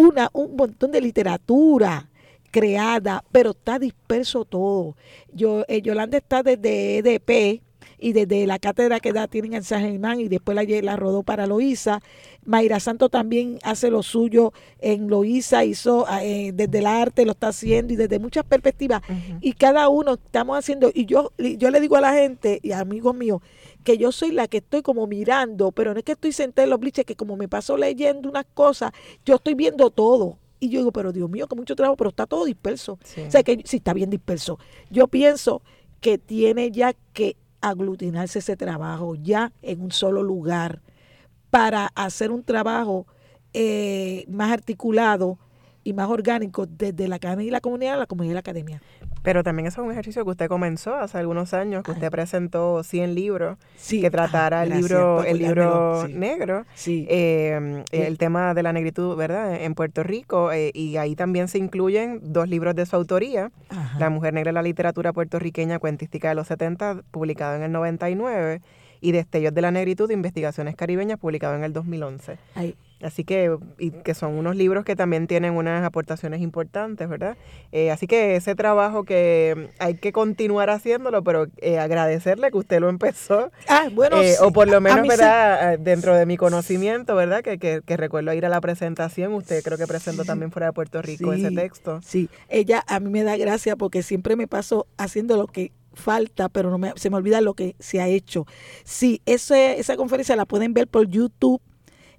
una, un montón de literatura creada, pero está disperso todo. Yo, eh, Yolanda está desde EDP y desde la cátedra que da tienen en San Germán y después la, la rodó para Loíza. Mayra Santo también hace lo suyo en Loíza, hizo eh, desde el arte, lo está haciendo y desde muchas perspectivas. Y cada uno estamos haciendo, y yo, yo le digo a la gente y amigos míos, que yo soy la que estoy como mirando, pero no es que estoy sentada en los bliches, que como me paso leyendo unas cosas, yo estoy viendo todo. Y yo digo, pero Dios mío, que mucho trabajo, pero está todo disperso. O sea, que sí está bien disperso. Yo pienso que tiene ya que aglutinarse ese trabajo ya en un solo lugar para hacer un trabajo eh, más articulado y más orgánico desde la academia y la comunidad a la comunidad y la academia. Pero también eso es un ejercicio que usted comenzó hace algunos años, que usted presentó 100 libros que tratara el libro, el libro negro, em, el tema de la negritud, ¿verdad? En Puerto Rico, eh, y ahí también se incluyen dos libros de su autoría, La mujer negra en la literatura puertorriqueña, cuentística de los 70, publicado en el 99, y Destellos de la negritud, investigaciones caribeñas, publicado en el 2011. Ahí. Así que, y que son unos libros que también tienen unas aportaciones importantes, ¿verdad? Eh, así que ese trabajo que hay que continuar haciéndolo, pero eh, agradecerle que usted lo empezó. Ah, bueno. Eh, o por lo menos, ¿verdad? Dentro de mi conocimiento, ¿verdad? Que, que, que, recuerdo ir a la presentación, usted creo que presentó también fuera de Puerto Rico ese texto. Sí, ella a mí me da gracia porque siempre me paso haciendo lo que falta, pero no me, se me olvida lo que se ha hecho. Sí, ese, esa conferencia la pueden ver por YouTube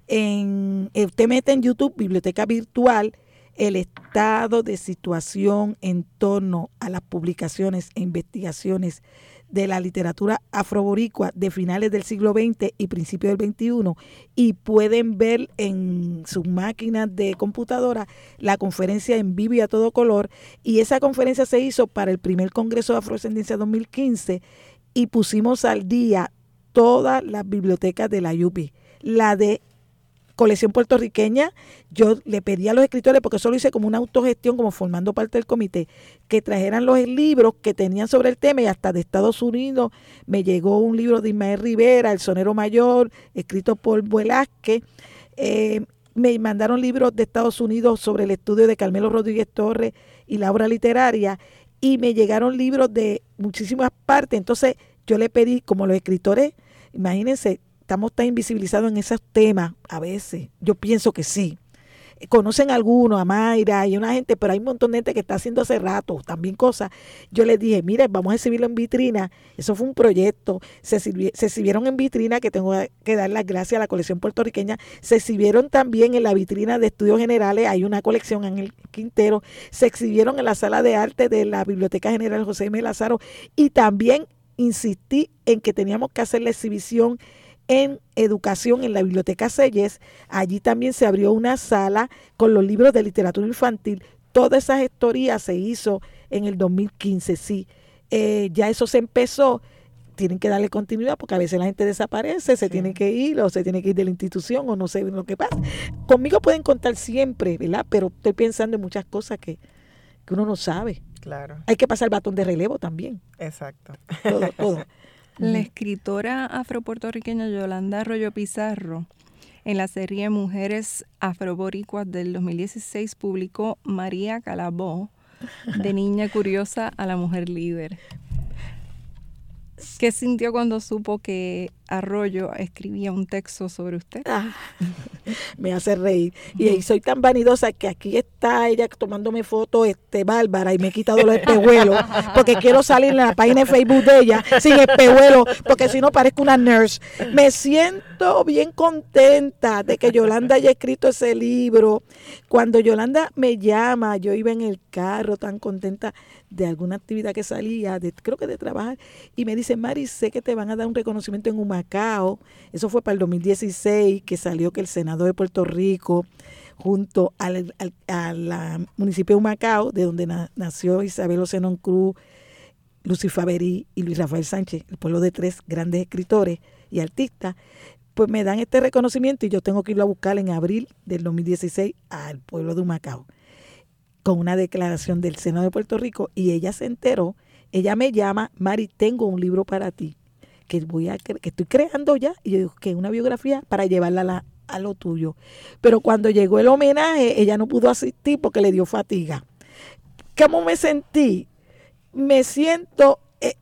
en, eh, usted mete en YouTube Biblioteca Virtual el estado de situación en torno a las publicaciones e investigaciones de la literatura afroboricua de finales del siglo XX y principios del XXI y pueden ver en sus máquinas de computadora la conferencia en vivo y a todo color y esa conferencia se hizo para el primer Congreso de Afrodescendencia 2015 y pusimos al día todas las bibliotecas de la UPI, la de colección puertorriqueña, yo le pedí a los escritores, porque eso lo hice como una autogestión, como formando parte del comité, que trajeran los libros que tenían sobre el tema y hasta de Estados Unidos me llegó un libro de Ismael Rivera, El Sonero Mayor, escrito por Velázquez. Eh, me mandaron libros de Estados Unidos sobre el estudio de Carmelo Rodríguez Torres y la obra literaria y me llegaron libros de muchísimas partes. Entonces yo le pedí, como los escritores, imagínense, estamos tan invisibilizados en esos temas a veces. Yo pienso que sí. Conocen a algunos, a Mayra y una gente, pero hay un montón de gente que está haciendo hace rato también cosas. Yo les dije, mire, vamos a exhibirlo en vitrina. Eso fue un proyecto. Se, se exhibieron en vitrina, que tengo que dar las gracias a la colección puertorriqueña. Se exhibieron también en la vitrina de estudios generales. Hay una colección en el Quintero. Se exhibieron en la sala de arte de la Biblioteca General José M. Lázaro. Y también insistí en que teníamos que hacer la exhibición en educación en la Biblioteca Selles. Allí también se abrió una sala con los libros de literatura infantil. Toda esa gestoría se hizo en el 2015, sí. Eh, ya eso se empezó, tienen que darle continuidad porque a veces la gente desaparece, se Sí. tiene que ir o se tiene que ir de la institución o no sé lo que pasa. Conmigo pueden contar siempre, ¿verdad? Pero estoy pensando en muchas cosas que, que uno no sabe. Claro, Hay que pasar el batón de relevo también. exacto. Todo, todo. *laughs* La escritora afropuertorriqueña Yolanda Arroyo Pizarro, en la serie Mujeres Afroboricuas del 2016, publicó María Calabó, de *laughs* niña curiosa a la mujer líder. ¿Qué sintió cuando supo que Arroyo escribía un texto sobre usted? Ah, *laughs* me hace reír. Y, y soy tan vanidosa que aquí está ella tomándome fotos, este, Bárbara, y me he quitado los espejuelos, porque quiero salir en la página de Facebook de ella sin espejuelos, porque si no parezco una nurse. Me siento bien contenta de que Yolanda haya escrito ese libro. Cuando Yolanda me llama, yo iba en el carro tan contenta de alguna actividad que salía, de, creo que de trabajar, y me dice, Mari, sé que te van a dar un reconocimiento en Humacao. Eso fue para el 2016, que salió que el Senado de Puerto Rico, junto al, al municipio de Humacao, de donde na- nació Isabel Ocenon Cruz, Lucy Faberí y Luis Rafael Sánchez, el pueblo de tres grandes escritores y artistas, pues me dan este reconocimiento y yo tengo que irlo a buscar en abril del 2016 al pueblo de Humacao con una declaración del Senado de Puerto Rico y ella se enteró, ella me llama, Mari, tengo un libro para ti que voy a que estoy creando ya y yo digo que es una biografía para llevarla a, la- a lo tuyo. Pero cuando llegó el homenaje, ella no pudo asistir porque le dio fatiga. ¿Cómo me sentí? Me siento, eh,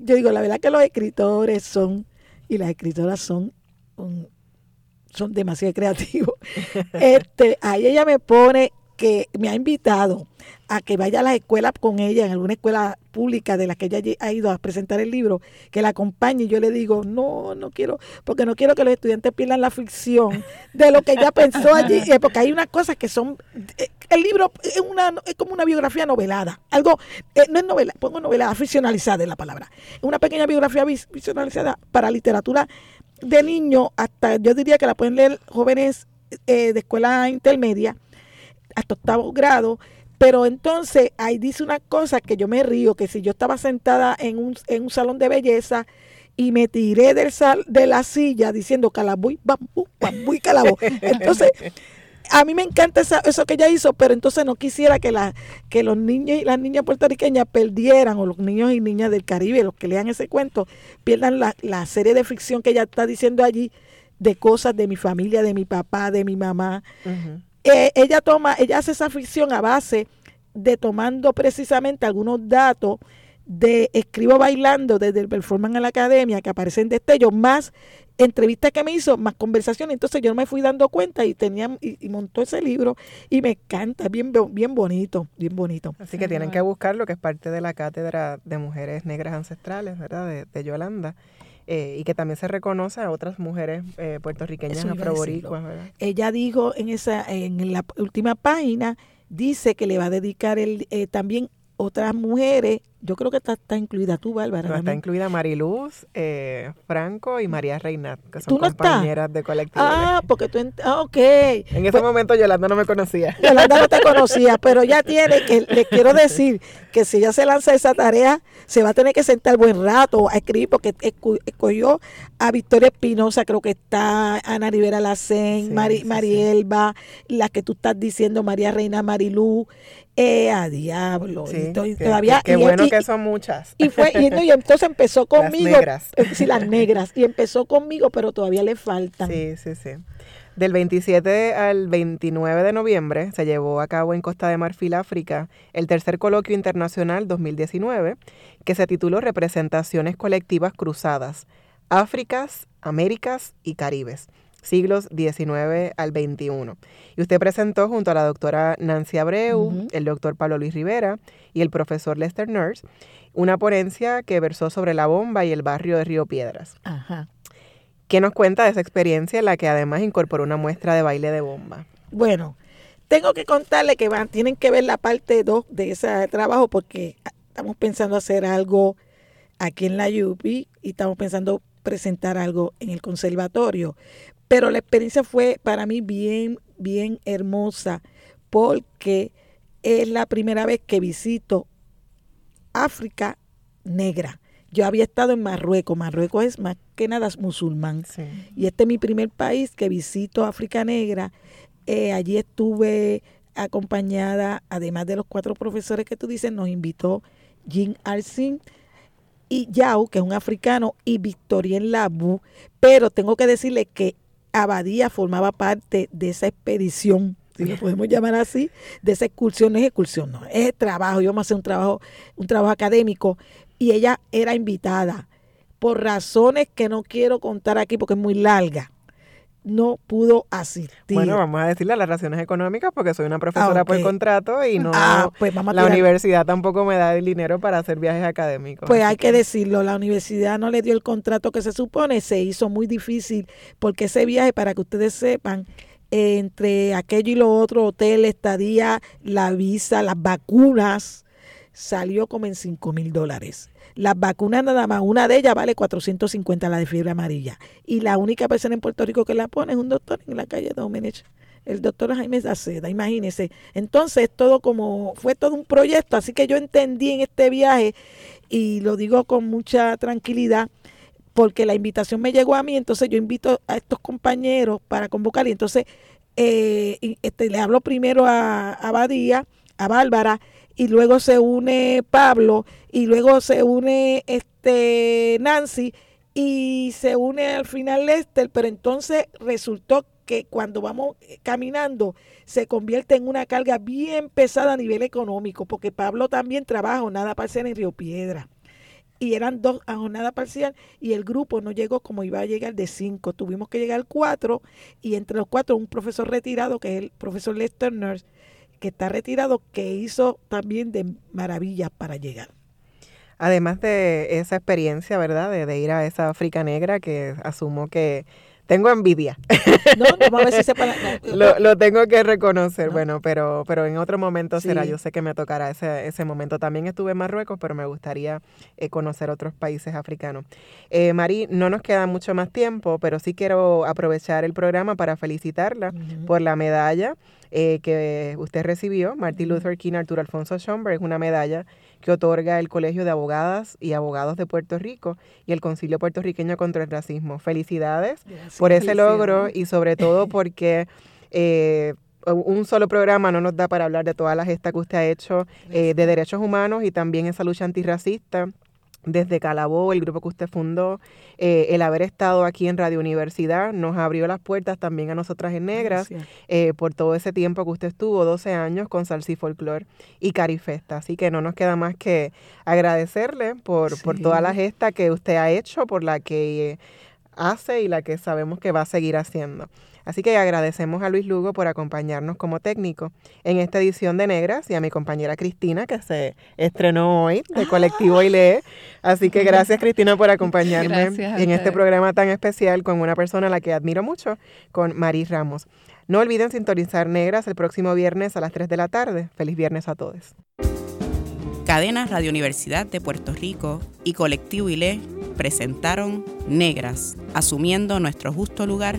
yo digo, la verdad que los escritores son, y las escritoras son, un- son demasiado creativos. *laughs* este, ahí ella me pone que me ha invitado a que vaya a las escuelas con ella, en alguna escuela pública de la que ella ha ido a presentar el libro, que la acompañe. Y yo le digo, no, no quiero, porque no quiero que los estudiantes pierdan la ficción de lo que ella pensó allí, *laughs* eh, porque hay unas cosas que son, eh, el libro es, una, es como una biografía novelada, algo, eh, no es novela, pongo novelada, ficcionalizada es la palabra, es una pequeña biografía ficcionalizada para literatura de niños, hasta yo diría que la pueden leer jóvenes eh, de escuela intermedia, hasta octavo grado, pero entonces ahí dice una cosa que yo me río, que si yo estaba sentada en un, en un salón de belleza y me tiré del sal, de la silla diciendo calabuy, bambú, bambú y calabó. *laughs* Entonces, a mí me encanta esa- eso que ella hizo, pero entonces no quisiera que, la, que los niños y las niñas puertorriqueñas perdieran, o los niños y niñas del Caribe, los que lean ese cuento, pierdan la, la serie de ficción que ella está diciendo allí de cosas de mi familia, de mi papá, de mi mamá. Eh, ella toma, ella hace esa ficción a base de tomando precisamente algunos datos de Escribo Bailando desde el Performance en la Academia que aparecen destellos, más entrevistas que me hizo, más conversaciones. Entonces yo me fui dando cuenta y tenía y, montó ese libro y me encanta, bien, bien bonito, bien bonito. Así que tienen que buscarlo, que es parte de la cátedra de mujeres negras ancestrales, ¿verdad? De, de Yolanda. Eh, y que también se reconoce a otras mujeres eh, puertorriqueñas afroboricuas. Ella dijo en esa en la última página dice que le va a dedicar el, eh, también otras mujeres. Yo creo que está, está incluida tú, Bárbara. No, está incluida Mariluz, eh, Franco y María Reinat, que son ¿Tú no estás? compañeras de colectivo. Ah, porque tú... Ah, ok. en ese Pues, momento Yolanda no me conocía. Yolanda no te *laughs* conocía, pero ya tiene que, le quiero decir que si ella se lanza esa tarea, se va a tener que sentar buen rato a escribir, porque escogió a Victoria Espinosa, creo que está Ana Rivera Lacén, Sí, Mari, sí, Marielba, la que tú estás diciendo, María Reina Marilú, eh, a diablo. Sí, y todavía, Qué y- bueno y- que son muchas. y fue, y, no, y entonces empezó Las conmigo. negras. eh, Sí, las negras. Y empezó conmigo, pero todavía le faltan. Sí, sí, sí. Del 27 al 29 de noviembre se llevó a cabo en Costa de Marfil, África, el tercer coloquio internacional 2019, que se tituló Representaciones colectivas cruzadas, Áfricas, Américas y Caribes, siglos 19 al 21. Y usted presentó junto a la doctora Nancy Abreu, el doctor Pablo Luis Rivera y el profesor Lester Nurse, una ponencia que versó sobre la bomba y el barrio de Río Piedras. Ajá. ¿Qué nos cuenta de esa experiencia en la que además incorporó una muestra de baile de bomba? Bueno, tengo que contarle que van, tienen que ver la parte 2 de ese trabajo porque estamos pensando hacer algo aquí en la UPI y estamos pensando presentar algo en el conservatorio. Pero la experiencia fue para mí bien, bien hermosa porque es la primera vez que visito África negra, yo había estado en Marruecos. Marruecos es más que nada musulmán. Y este es mi primer país que visito África Negra. Eh, allí estuve acompañada, además de los cuatro profesores que tú dices, nos invitó Jean Arsin y Yao, que es un africano, y Victorien Labu. Pero tengo que decirle que Abadía formaba parte de esa expedición si lo podemos llamar así, de esa excursión, no es excursión, no, es trabajo, yo me hacer un trabajo, un trabajo académico, y ella era invitada, por razones que no quiero contar aquí porque es muy larga no pudo asistir. Bueno, vamos a decirle las razones económicas porque soy una profesora por contrato y no ah, pues la universidad tampoco me da el dinero para hacer viajes académicos. Pues hay que... decirlo, la universidad no le dio el contrato que se supone, se hizo muy difícil porque ese viaje, para que ustedes sepan, entre aquello y lo otro, hotel, estadía, la visa, las vacunas, salió como en 5 mil dólares. Las vacunas nada más, una de ellas vale 450, la de fiebre amarilla. Y la única persona en Puerto Rico que la pone es un doctor en la calle Domenech, el doctor Jaime Zaceda, imagínese. Entonces, todo como, fue todo un proyecto, así que yo entendí en este viaje, y lo digo con mucha tranquilidad, porque la invitación me llegó a mí, entonces yo invito a estos compañeros para convocar, y entonces eh, este, le hablo primero a, a Badía, a Bárbara, y luego se une Pablo, y luego se une este Nancy, y se une al final Lester, pero entonces resultó que cuando vamos caminando se convierte en una carga bien pesada a nivel económico, porque Pablo también trabaja nada parcial en Río Piedra. Y eran dos a jornada parcial y el grupo no llegó como iba a llegar de cinco. Tuvimos que llegar cuatro y entre los cuatro un profesor retirado, que es el profesor Lester Nurse, que está retirado, que hizo también de maravillas para llegar. Además de esa experiencia, ¿verdad? De, ir a esa África Negra, que asumo que tengo envidia. No, vamos a ver si se para, *laughs* lo, tengo que reconocer, bueno, pero, pero en otro momento será. Yo sé que me tocará ese, ese momento. También estuve en Marruecos, pero me gustaría eh, conocer otros países africanos. Eh, Mari, no nos queda mucho más tiempo, pero sí quiero aprovechar el programa para felicitarla por la medalla eh, que usted recibió, Martin Luther King Arturo Alfonso Schomburg, una medalla que otorga el Colegio de Abogadas y Abogados de Puerto Rico y el Concilio Puertorriqueño contra el Racismo. Felicidades por ese logro y sobre todo *laughs* porque... Eh, un solo programa no nos da para hablar de todas las gestas que usted ha hecho eh, de derechos humanos y también esa lucha antirracista desde Calabó, el grupo que usted fundó, eh, el haber estado aquí en Radio Universidad nos abrió las puertas también a nosotras en Negras eh, por todo ese tiempo que usted estuvo, 12 años con Salsi Folklore y Carifesta. Así que no nos queda más que agradecerle por, por toda la gesta que usted ha hecho, por la que hace y la que sabemos que va a seguir haciendo. Así que agradecemos a Luis Lugo por acompañarnos como técnico en esta edición de Negras y a mi compañera Cristina que se estrenó hoy de Colectivo y Lee. Así que gracias *laughs* Cristina por acompañarme en este programa tan especial con una persona a la que admiro mucho, con Maris Ramos. No olviden sintonizar Negras el próximo viernes a las 3 de la tarde. Feliz viernes a todos. Cadena Radio Universidad de Puerto Rico y Colectivo ILE presentaron Negras, asumiendo nuestro justo lugar